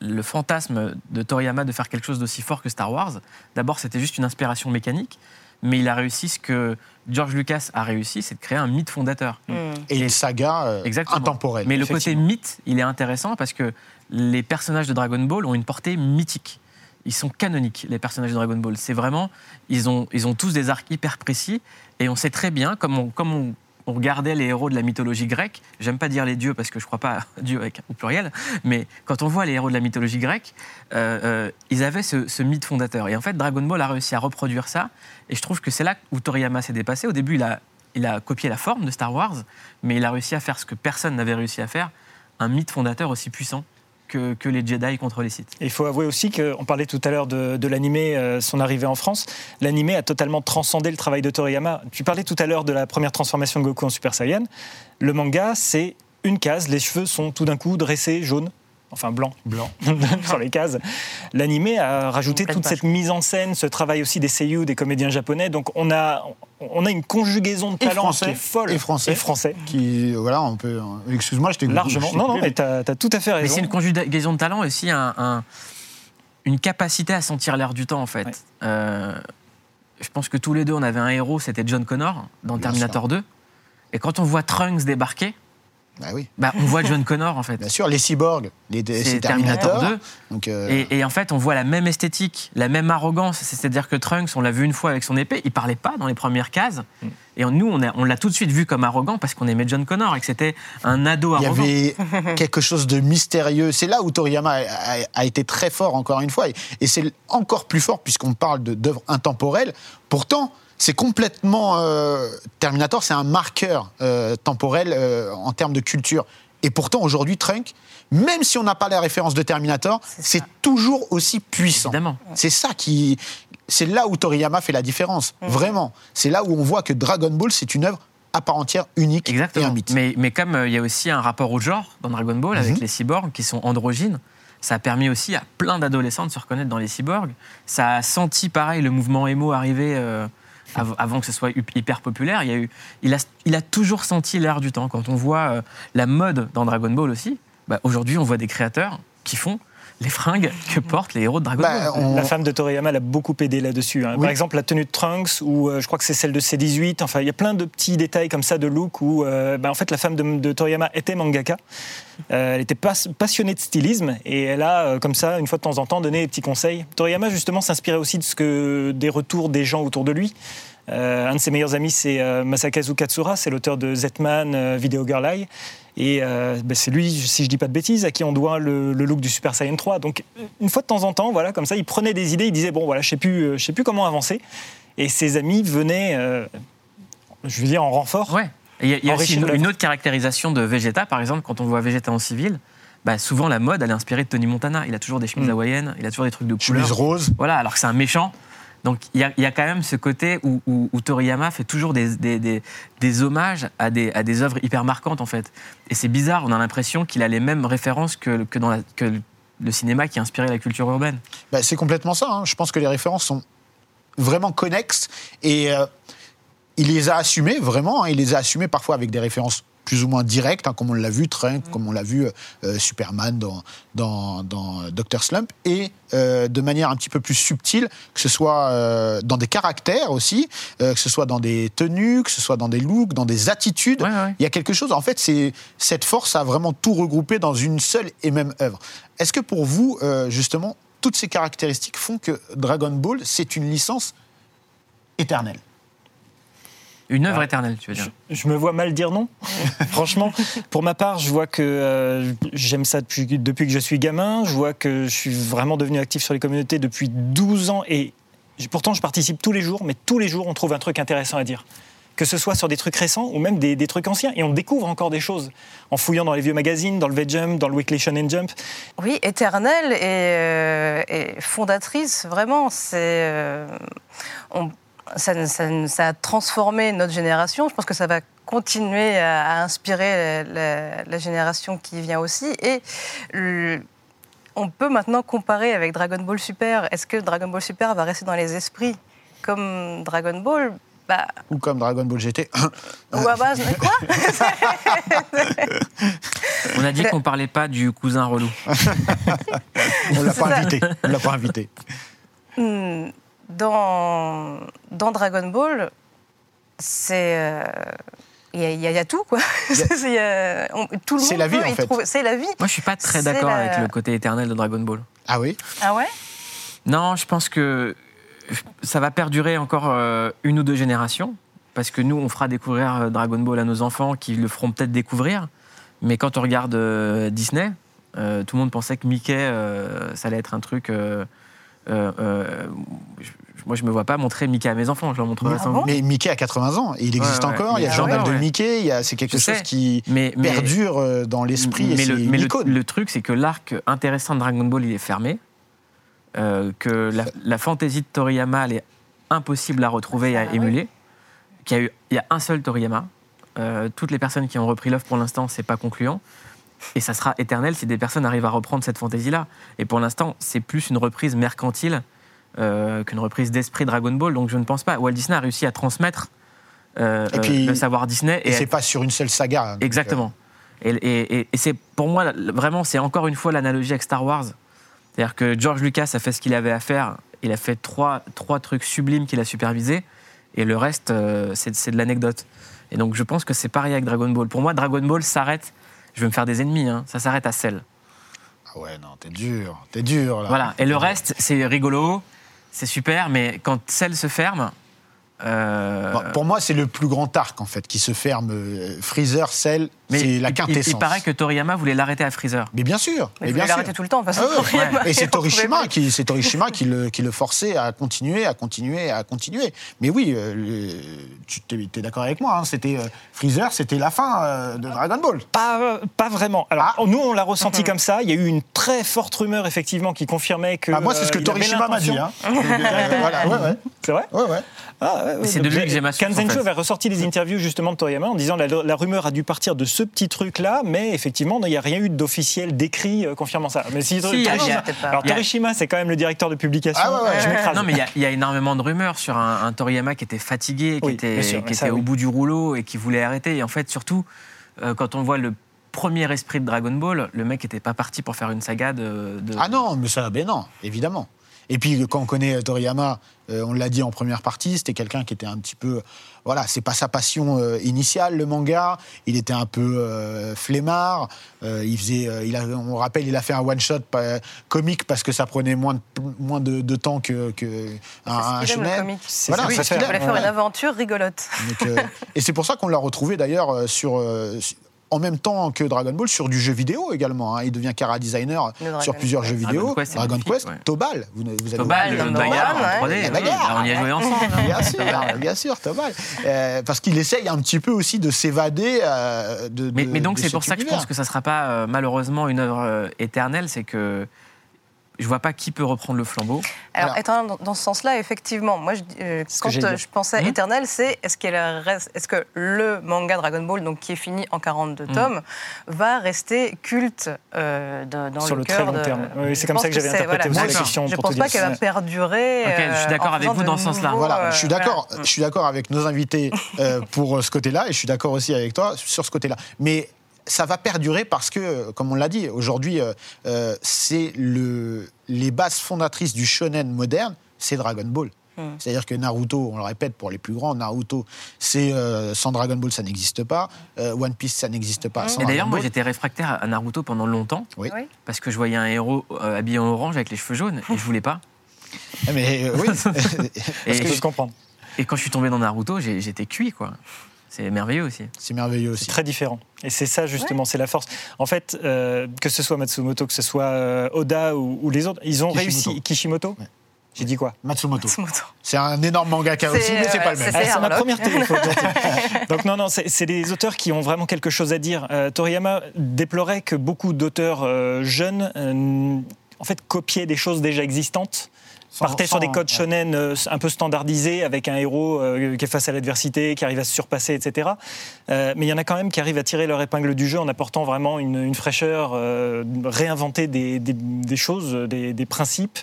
le fantasme de Toriyama de faire quelque chose d'aussi fort que Star Wars. D'abord, c'était juste une inspiration mécanique, mais il a réussi ce que George Lucas a réussi, c'est de créer un mythe fondateur. Hmm. Et une saga euh, Exactement. intemporelle. Mais le côté mythe, il est intéressant parce que les personnages de Dragon Ball ont une portée mythique. Ils sont canoniques, les personnages de Dragon Ball. C'est vraiment, ils ont, ils ont tous des arcs hyper précis et on sait très bien, comme on, comme on, on regardait les héros de la mythologie grecque, j'aime pas dire les dieux parce que je crois pas à Dieu avec, au pluriel, mais quand on voit les héros de la mythologie grecque, euh, euh, ils avaient ce, ce mythe fondateur. Et en fait, Dragon Ball a réussi à reproduire ça et je trouve que c'est là où Toriyama s'est dépassé. Au début, il a, il a copié la forme de Star Wars, mais il a réussi à faire ce que personne n'avait réussi à faire, un mythe fondateur aussi puissant que, les Jedi contre les Sith. Il faut avouer aussi qu'on parlait tout à l'heure de, de l'animé, euh, son arrivée en France. L'animé a totalement transcendé le travail de Toriyama. Tu parlais tout à l'heure de la première transformation de Goku en Super Saiyan. Le manga, c'est une case, les cheveux sont tout d'un coup dressés jaunes. Enfin, blanc, blanc, sur les cases. L'animé a rajouté toute page. cette mise en scène, ce travail aussi des seiyuu, des comédiens japonais. Donc, on a, on a une conjugaison de talents qui est folle. Et français. Et français. Qui, voilà, on peut. Excuse-moi, je t'ai Largement. Non, non, mais tu as, tout à fait raison. Mais c'est une conjugaison de talent et aussi un- un- une capacité à sentir l'air du temps, en fait. Ouais. Euh, je pense que tous les deux, on avait un héros, c'était John Connor dans Bien Terminator 2. Et quand on voit Trunks débarquer, Bah oui. bah, on voit John Connor, en fait. Bien sûr, les cyborgs, les, C'est c'est Terminator Terminator. 2. Donc, euh, Et, et en fait, on voit la même esthétique, la même arrogance. C'est-à-dire que Trunks, on l'a vu une fois avec son épée, il parlait pas dans les premières cases. Mm. Et nous, on a- on l'a tout de suite vu comme arrogant parce qu'on aimait John Connor et que c'était un ado il y arrogant. avait quelque chose de mystérieux. C'est là où Toriyama a, a- a été très fort, encore une fois. Et, et c'est encore plus fort puisqu'on parle de- d'œuvres intemporelles. Pourtant, c'est complètement. euh, Terminator, c'est un marqueur euh, temporel euh, en termes de culture. Et pourtant, aujourd'hui, Trunk, même si on n'a pas la référence de Terminator, c'est toujours aussi puissant. Évidemment. C'est ça qui. C'est là où Toriyama fait la différence. Vraiment. C'est là où on voit que Dragon Ball, c'est une œuvre à part entière, unique et un Exactement. mythe. Mais, mais comme euh, il y a aussi un rapport au genre dans Dragon Ball avec Mhm. les cyborgs qui sont androgynes, ça a permis aussi à plein d'adolescents de se reconnaître dans les cyborgs. Ça a senti pareil le mouvement émo arriver euh, av- avant que ce soit hyper populaire. Il a toujours senti l'air du temps. Quand on voit euh, la mode dans Dragon Ball aussi, bah, aujourd'hui on voit des créateurs qui font les fringues que portent les héros de Dragon Bah, Ball. on- La femme de Toriyama l'a beaucoup aidé là-dessus. hein. Oui. Par exemple, la tenue de Trunks, ou euh, je crois que c'est celle de C18. Enfin, il y a plein de petits détails comme ça de look où, euh, bah, en fait, la femme de, de Toriyama était mangaka. Euh, elle était pas- passionnée de stylisme et elle a, euh, comme ça, une fois de temps en temps, donné des petits conseils. Toriyama, justement, s'inspirait aussi de ce que des retours des gens autour de lui. Euh, un de ses meilleurs amis, c'est euh, Masakazu Katsura, c'est l'auteur de Zetman, euh, Video Girl Eye. Et euh, ben, c'est lui, si je dis pas de bêtises, à qui on doit le, le look du Super Saiyan 3. Donc, une fois de temps en temps, voilà, comme ça, il prenait des idées, il disait bon, voilà, je sais plus, euh, je sais plus comment avancer. Et ses amis venaient, euh, je veux dire, en renfort. Ouais. Et Il y a, il y a aussi une, autre caractérisation de Vegeta, par exemple, quand on voit Vegeta en civil, bah, souvent la mode, elle est inspirée de Tony Montana. Il a toujours des chemises Mm. hawaïennes, il a toujours des trucs de Chemise couleur. rose. Voilà, alors que c'est un méchant. Donc il y, a- quand même ce côté où, Toriyama fait toujours des, des- hommages à des, à des œuvres hyper marquantes, en fait. Et c'est bizarre, on a l'impression qu'il a les mêmes références que, que, dans que le cinéma qui a inspiré la culture urbaine. Bah, c'est complètement ça. hein. Je pense que les références sont vraiment connexes et euh, il les a assumées vraiment. hein. Il les a assumées parfois avec des références plus ou moins directes, hein, comme on l'a vu, Trunk, comme on l'a vu euh, Superman dans, dans, dans Dr. Slump, et euh, de manière un petit peu plus subtile, que ce soit euh, dans des caractères aussi, euh, que ce soit dans des tenues, que ce soit dans des looks, dans des attitudes. Ouais, ouais. Il y a quelque chose, en fait, c'est cette force à vraiment tout regrouper dans une seule et même œuvre. Est-ce que pour vous, euh, justement, toutes ces caractéristiques font que Dragon Ball, c'est une licence éternelle? Une œuvre éternelle, tu veux dire. Je me vois mal dire non. Franchement, pour ma part, je vois que euh, j'aime ça depuis, depuis que je suis gamin. Je vois que je suis vraiment devenu actif sur les communautés depuis 12 ans. Et pourtant, je participe tous les jours, mais tous les jours, on trouve un truc intéressant à dire. Que ce soit sur des trucs récents ou même des, des trucs anciens. Et on découvre encore des choses en fouillant dans les vieux magazines, dans le V-Jump, dans le Weekly Shonen Jump. Oui, éternelle et, euh, et fondatrice, vraiment. C'est, euh, on- ça, ça- ça a transformé notre génération. Je pense que ça va continuer à, à inspirer la, la- la génération qui vient aussi. Et le- on peut maintenant comparer avec Dragon Ball Super. Est-ce que Dragon Ball Super va rester dans les esprits comme Dragon Ball? Bah, Ou comme Dragon Ball GT ou à base, quoi? On a dit qu'on parlait pas du cousin relou. On l'a pas ça. invité. On l'a pas invité. Dans, dans Dragon Ball, c'est. euh, Il y, a- il y a- il y a tout, quoi. C'est- il y a- on- tout le C'est monde la vie, en fait. C'est la vie. Moi, je suis pas très C'est d'accord la- avec le côté éternel de Dragon Ball. Ah oui? Ah ouais? Non, je pense que ça va perdurer encore euh, une ou deux générations, parce que nous, on fera découvrir euh, Dragon Ball à nos enfants, qui le feront peut-être découvrir. Mais quand on regarde euh, Disney, euh, tout le monde pensait que Mickey, euh, ça allait être un truc. euh, euh, euh, moi, je me vois pas montrer Mickey à mes enfants. Je leur montrerai Ah sans bon doute. Mais Mickey a 80 ans et il existe Ouais, ouais. encore. Il y a Mais le journal de ouais. Mickey. il y a- C'est quelque Je chose sais. qui Mais, mais- perdure euh, dans l'esprit et mais c'est le, une mais le- truc, c'est que l'arc intéressant de Dragon Ball, il est fermé. euh, que la, la fantaisie de Toriyama, elle est impossible à retrouver et à Ah émuler. Qu'il y a eu, il y a un seul Toriyama. Euh, toutes les personnes qui ont repris l'œuvre pour l'instant, c'est pas concluant. Et ça sera éternel si des personnes arrivent à reprendre cette fantaisie-là. Et pour l'instant, c'est plus une reprise mercantile euh, qu'une reprise d'esprit Dragon Ball. Donc je ne pense pas. Walt Disney a réussi à transmettre euh, Et puis- euh, le savoir Disney. Et à c'est pas sur une seule saga. hein, Exactement. Et, et- et- et c'est pour moi vraiment, c'est encore une fois l'analogie avec Star Wars. C'est-à-dire que George Lucas a fait ce qu'il avait à faire. Il a fait trois, trois trucs sublimes qu'il a supervisés. Et le reste, euh, c'est de l'anecdote. Et donc je pense que c'est pareil avec Dragon Ball. Pour moi, Dragon Ball s'arrête. Je vais me faire des ennemis. hein, ça s'arrête à Cell. Ah ouais, non, t'es dur. T'es dur, là. Voilà. Et le reste, c'est rigolo, c'est super. Mais quand Cell se ferme, euh, pour moi, c'est le plus grand arc, en fait, qui se ferme. Euh, Freezer, Cell, mais c'est la il- il, il paraît que Toriyama voulait l'arrêter à Freezer. Mais bien sûr. Mais il voulait l'arrêter tout le temps, Ah ouais, Et c'est Torishima qui, c'est Torishima qui le, qui le forçait à continuer, à continuer, à continuer. Mais oui, euh, le- tu es, d'accord avec moi. hein, c'était euh, Freezer, c'était la fin euh, de Dragon Ball. Pas, euh, pas vraiment. Alors, Ah. nous, on l'a ressenti comme ça. Il y a eu une très forte rumeur, effectivement, qui confirmait que. Ah, moi, c'est ce que Torishima m'a dit. Hein. Euh, voilà, ouais, ouais. C'est vrai Ouais, ouais. Ah, ouais, ouais. c'est de lui que j'ai ma fait. avait ressorti les interviews justement de Toriyama en disant la, la rumeur a dû partir de ce petit truc-là, mais effectivement, il n'y a rien eu d'officiel décrit euh, confirmant ça. Mais si, Si, Torishima- a- alors Torishima, c'est quand même le directeur de publication. Ah, ouais, ouais. Je m'écrase. Non, mais il y a- il y, a énormément de rumeurs sur un, un Toriyama qui était fatigué, qui Oui, était, bien sûr, qui mais ça, était au bout du rouleau et qui voulait arrêter. Et en fait, surtout, euh, quand on voit le premier esprit de Dragon Ball, le mec n'était pas parti pour faire une saga de. de- Ah non, mais ça, ben non, évidemment. Et puis quand on connaît Toriyama, euh, on l'a dit en première partie, c'était quelqu'un qui était un petit peu, voilà, c'est pas sa passion euh, initiale le manga. Il était un peu euh, flemmard. Euh, il faisait, euh, il a, on rappelle, il a fait un one shot pas- comique parce que ça prenait moins de, moins de, de temps que, que un, un shonen. Voilà, c'est ce qu'il Il voulait aime. faire une aventure rigolote. Donc, euh, et c'est pour ça qu'on l'a retrouvé d'ailleurs euh, sur. En même temps que Dragon Ball, sur du jeu vidéo également. hein. Il devient cara designer Le Dragon sur plusieurs jeux Dragon vidéo. Quest, Dragon Quest, ouais. Tobal. Vous, vous avez Tobal, le Number jeu de bagarre one, en 3D. ouais. La oui, bagarre. on y a joué ensemble. hein. Bien sûr, bien sûr, Tobal. Euh, parce qu'il essaye un petit peu aussi de s'évader euh, de, Mais, de- mais donc, c'est pour ça que je pense que ça ne sera pas euh, malheureusement une œuvre euh, éternelle. C'est que je vois pas qui peut reprendre le flambeau. Alors, Alors- étant dans, dans ce sens-là, effectivement, moi, je, euh, quand euh, dit. je pensais Mhm. Éternel, c'est est-ce, qu'elle reste- est-ce que le manga Dragon Ball, donc qui est fini en 42 Mhm. tomes, va rester culte euh, dans, dans Sur le le très long de- terme. Oui, c'est comme ça que j'avais interprété voilà. aussi la question, Je pour pense pas qu'elle va perdurer. Je suis d'accord en avec vous de dans ce sens-là. Voilà, euh, je suis voilà. d'accord. Je suis d'accord avec nos invités euh, pour ce côté-là, et je suis d'accord aussi avec toi sur ce côté-là. Mais ça va perdurer parce que, comme on l'a dit, aujourd'hui, euh, euh, c'est le les bases fondatrices du shonen moderne, c'est Dragon Ball. Hmm. C'est-à-dire que Naruto, on le répète pour les plus grands, Naruto, c'est euh, sans Dragon Ball, ça n'existe pas. Euh, One Piece, ça n'existe pas. sans Et d'ailleurs, moi, j'étais réfractaire à Naruto pendant longtemps Oui. Parce que je voyais un héros euh, habillé en orange avec les cheveux jaunes et je voulais pas. Ah, Mais euh, oui. Et, Ce que je comprends. et quand je suis tombé dans Naruto, j'étais cuit, quoi. C'est merveilleux aussi. c'est merveilleux aussi. Très différent. Et c'est ça, justement, c'est la force. En fait, euh, que ce soit Matsumoto, que ce soit euh, Oda ou, ou les autres, ils ont Kishimoto. réussi. Kishimoto Ouais. J'ai dit quoi Matsumoto. Matsumoto. C'est un énorme mangaka aussi, mais c'est pas le même. Ah, c'est ma Harlock. première télé. Donc non, non, c'est des auteurs qui ont vraiment quelque chose à dire. Euh, Toriyama déplorait que beaucoup d'auteurs euh, jeunes, euh, en fait, copiaient des choses déjà existantes. Sans- partaient sur des codes shonen euh, un peu standardisés avec un héros euh, qui est face à l'adversité, qui arrive à se surpasser, etc. Euh, mais il y en a quand même qui arrivent à tirer leur épingle du jeu en apportant vraiment une, une fraîcheur, réinventer des, des- des choses, des, des principes,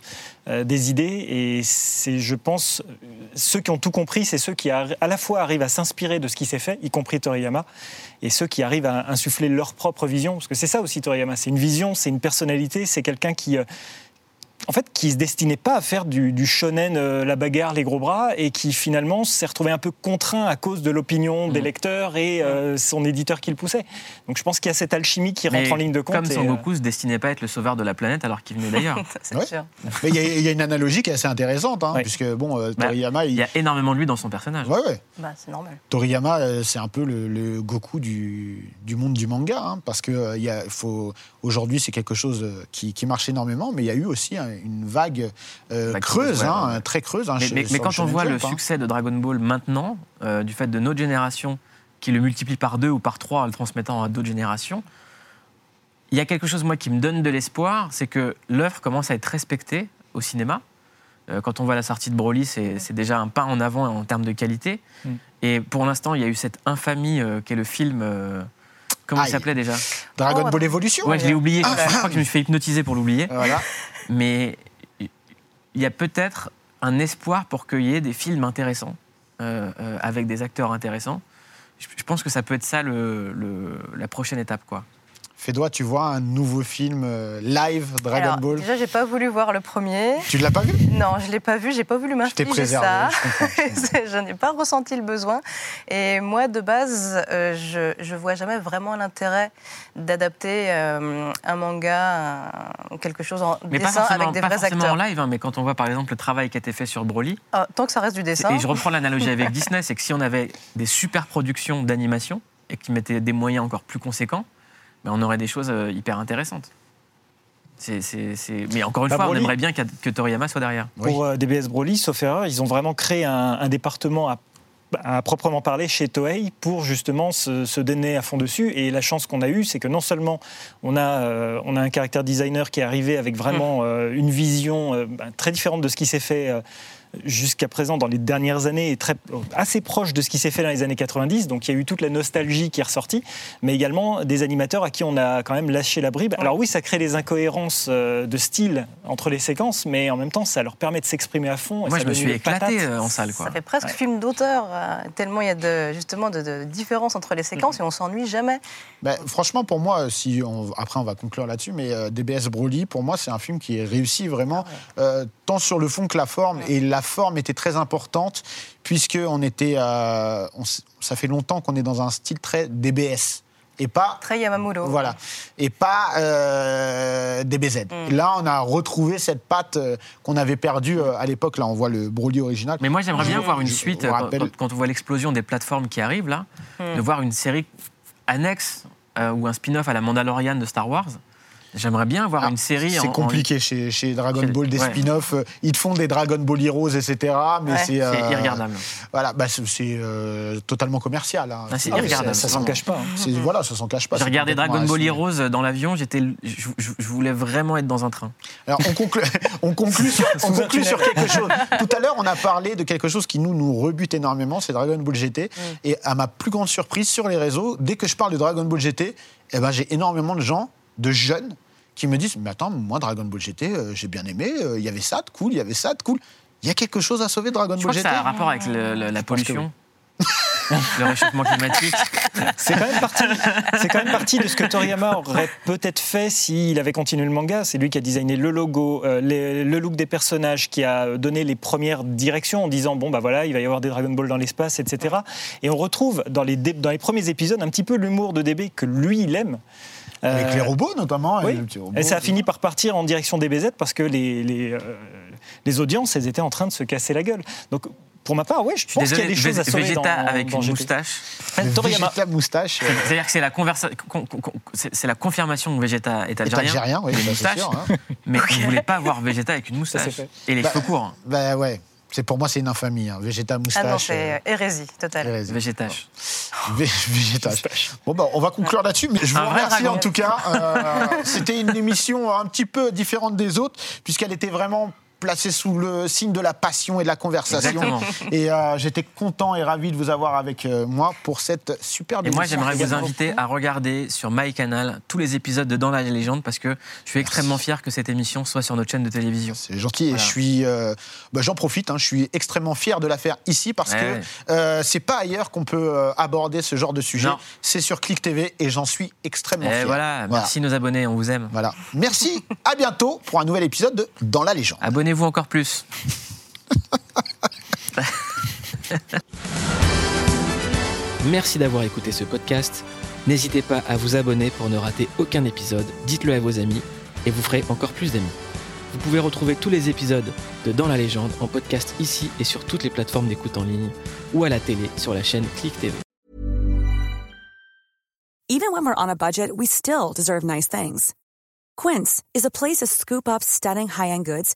des idées. Et c'est, je pense, ceux qui ont tout compris, c'est ceux qui à la fois arrivent à s'inspirer de ce qui s'est fait, y compris Toriyama, et ceux qui arrivent à insuffler leur propre vision. Parce que c'est ça aussi Toriyama, c'est une vision, c'est une personnalité, c'est quelqu'un qui... euh, en fait, qui se destinait pas à faire du, du shonen, euh, la bagarre, les gros bras, et qui finalement s'est retrouvé un peu contraint à cause de l'opinion des lecteurs et euh, son éditeur qui le poussait. Donc je pense qu'il y a cette alchimie qui rentre Mais en ligne de compte. Comme et, Son euh, Goku se destinait pas à être le sauveur de la planète alors qu'il venait d'ailleurs. C'est Ouais. il y, a- il y a une analogie qui est assez intéressante, hein, Ouais. puisque bon, euh, Bah, Toriyama, Il il, y a énormément de lui dans son personnage. ouais, ouais. Bah, c'est normal. Toriyama, euh, c'est un peu le, le Goku du, du monde du manga, hein, parce que euh, il faut, aujourd'hui, c'est quelque chose euh, qui, qui marche énormément, mais il y a eu aussi hein, une vague euh, Bah, creuse, ouais, hein, ouais. très creuse. hein, Mais, chez- mais- sur mais le quand on voit le Jump, hein. succès de Dragon Ball maintenant, euh, du fait de notre génération qui le multiplie par deux ou par trois en le transmettant à d'autres générations, il y a quelque chose, moi, qui me donne de l'espoir, c'est que l'œuvre commence à être respectée au cinéma. Euh, quand on voit la sortie de Broly, c'est c'est déjà un pas en avant en termes de qualité. Mm. Et pour l'instant, il y a eu cette infamie euh, qu'est le film. Comment il s'appelait déjà Dragon Oh, Ball Evolution. Ouais, je l'ai oublié. Ah. Je crois que je me suis fait hypnotiser pour l'oublier. Voilà. Mais il y a peut-être un espoir pour qu'il y ait des films intéressants, euh, euh, avec des acteurs intéressants. Je, je pense que ça peut être ça le, le- la prochaine étape. Quoi. Fédois, tu vois un nouveau film euh, live Dragon Alors, Ball. Déjà, j'ai pas voulu voir le premier. Tu ne l'as pas vu? Non, je l'ai pas vu, j'ai pas voulu Je t'ai m'infliger préservé. ça. je n'ai pas ressenti le besoin. Et moi, de base, euh, je je vois jamais vraiment l'intérêt d'adapter euh, un manga, un- quelque chose en Mais dessin avec des pas vrais forcément acteurs. en live, hein, mais quand on voit par exemple le travail qui a été fait sur Broly, Ah, tant que ça reste du dessin. et je reprends l'analogie avec Disney, c'est que si on avait des super productions d'animation et qui mettaient des moyens encore plus conséquents, ben on aurait des choses euh, hyper intéressantes. Mais encore une Bah, fois, on aimerait bien que Toriyama soit derrière. Oui. Pour euh, DBS Broly, sauf erreur, ils ont vraiment créé un, un département à, à proprement parler chez Toei pour justement se, se donner à fond dessus. Et la chance qu'on a eue, c'est que non seulement on a, euh, on a un caractère designer qui est arrivé avec vraiment euh, une vision euh, bah, très différente de ce qui s'est fait. Jusqu'à présent dans les dernières années est très, assez proche de ce qui s'est fait dans les années 90. Donc il y a eu toute la nostalgie qui est ressortie, mais également des animateurs à qui on a quand même lâché la bribe. Alors oui, ça crée des incohérences euh, de style entre les séquences, mais en même temps, ça leur permet de s'exprimer à fond. et Moi, ça je me suis éclaté patate. euh, en salle. Quoi. Ça fait presque film d'auteur, euh, tellement il y a de, justement de, de différences entre les séquences et on s'ennuie jamais. Ben, franchement, pour moi, si on- après on va conclure là-dessus, mais euh, DBS Broly, pour moi, c'est un film qui est réussi vraiment, euh, tant sur le fond que la forme. Et la forme était très importante, puisque on était, euh, on ça fait longtemps qu'on est dans un style très DBS. Et pas Très Yamamoto. Voilà. Et pas euh, DBZ. Là, on a retrouvé cette patte euh, qu'on avait perdue euh, à l'époque. Là, on voit le Broly original. Mais moi, j'aimerais bien Je- voir une je suite, quand, rappelle- quand- quand on voit l'explosion des plateformes qui arrivent, là, de voir une série annexe euh, ou un spin-off à la Mandalorian de Star Wars, J'aimerais bien avoir une série. C'est en- compliqué chez, chez Dragon Chez- Ball, des ouais. spin-offs. Ils te font des Dragon Ball Heroes, etc. Mais Ouais. c'est. euh, C'est irregardable. Voilà, bah, c'est euh, totalement commercial. hein. Ah, c'est Ah, irregardable. ça- Ça s'en cache pas. hein. c'est- Voilà, ça s'en cache pas. J'ai regardé Dragon Ball. Heroes dans l'avion, j'étais, je, je- je voulais vraiment être dans un train. Alors, on conclut, on conclut, sur, on conclut sur quelque chose. Tout à l'heure, on a parlé de quelque chose qui nous, nous rebute énormément, c'est Dragon Ball GT. Et à ma plus grande surprise, sur les réseaux, dès que je parle de Dragon Ball GT, eh ben, j'ai énormément de gens, de jeunes, qui me disent Mais attends, moi, Dragon Ball GT, euh, j'ai bien aimé, euh, il y avait ça de cool, il y avait ça de cool. Il y a quelque chose à sauver de Dragon Je Ball crois que GT ça a un rapport avec le- le- la pollution, le réchauffement climatique. C'est quand, même partie- c'est quand même partie de ce que Toriyama aurait peut-être fait s'il avait continué le manga. C'est lui qui a designé le logo, euh, les- le look des personnages, qui a donné les premières directions en disant bon bah voilà, il va y avoir des Dragon Ball dans l'espace, etc. Et on retrouve dans les, dans les premiers épisodes un petit peu l'humour de DB que lui il aime. Avec Euh, les robots, notamment. oui. et ça a fini par partir en direction des BZ parce que les, les, euh, les audiences, elles étaient en train de se casser la guelle. Donc, pour ma part, oui, je suis pense qu'il y a désolé, des choses à sauver Vegeta dans, avec dans une GT. moustache. Toriyama. Vegeta moustache. euh, C'est-à-dire que c'est la, conversa- con- con- con- c'est la confirmation que Vegeta est est algérien. algérien, oui, Il a une bah, moustache, sûr. hein. mais on ne voulait pas voir Vegeta avec une moustache et les Bah, cheveux courts. Bah ouais. C'est pour moi, c'est une infamie. hein. Moustache. Ah non, c'est euh, euh, hérésie totale. hérésie. Végétage. Vé- Végétage. Bon, bah, on va conclure là-dessus, mais je vous Un remercie en tout cas. Euh, C'était une émission un petit peu différente des autres, puisqu'elle était vraiment placée sous le signe de la passion et de la conversation. Exactement. Et euh, j'étais content et ravi de vous avoir avec euh, moi pour cette superbe Et moi, j'aimerais vous inviter à regarder sur MyCanal tous les épisodes de Dans la légende parce que je suis extrêmement fier que cette émission soit sur notre chaîne de télévision. C'est gentil et je suis, euh, bah, j'en profite. hein, je suis extrêmement fier de la faire ici parce Ouais. que euh, c'est pas ailleurs qu'on peut aborder ce genre de sujet. C'est sur Click TV et j'en suis extrêmement Et fier. voilà, Voilà. merci nos abonnés, on vous aime. Voilà. Merci. à bientôt pour un nouvel épisode de Dans la légende. Abonnez-vous encore plus. Merci d'avoir écouté ce podcast. N'hésitez pas à vous abonner pour ne rater aucun épisode. Dites-le à vos amis et vous ferez encore plus d'amis. Vous pouvez retrouver tous les épisodes de Dans la légende en podcast ici et sur toutes les plateformes d'écoute en ligne ou à la télé sur la chaîne Click TV. Even when we're on a budget, we still deserve nice things. Quince is a place to scoop up stunning high-end goods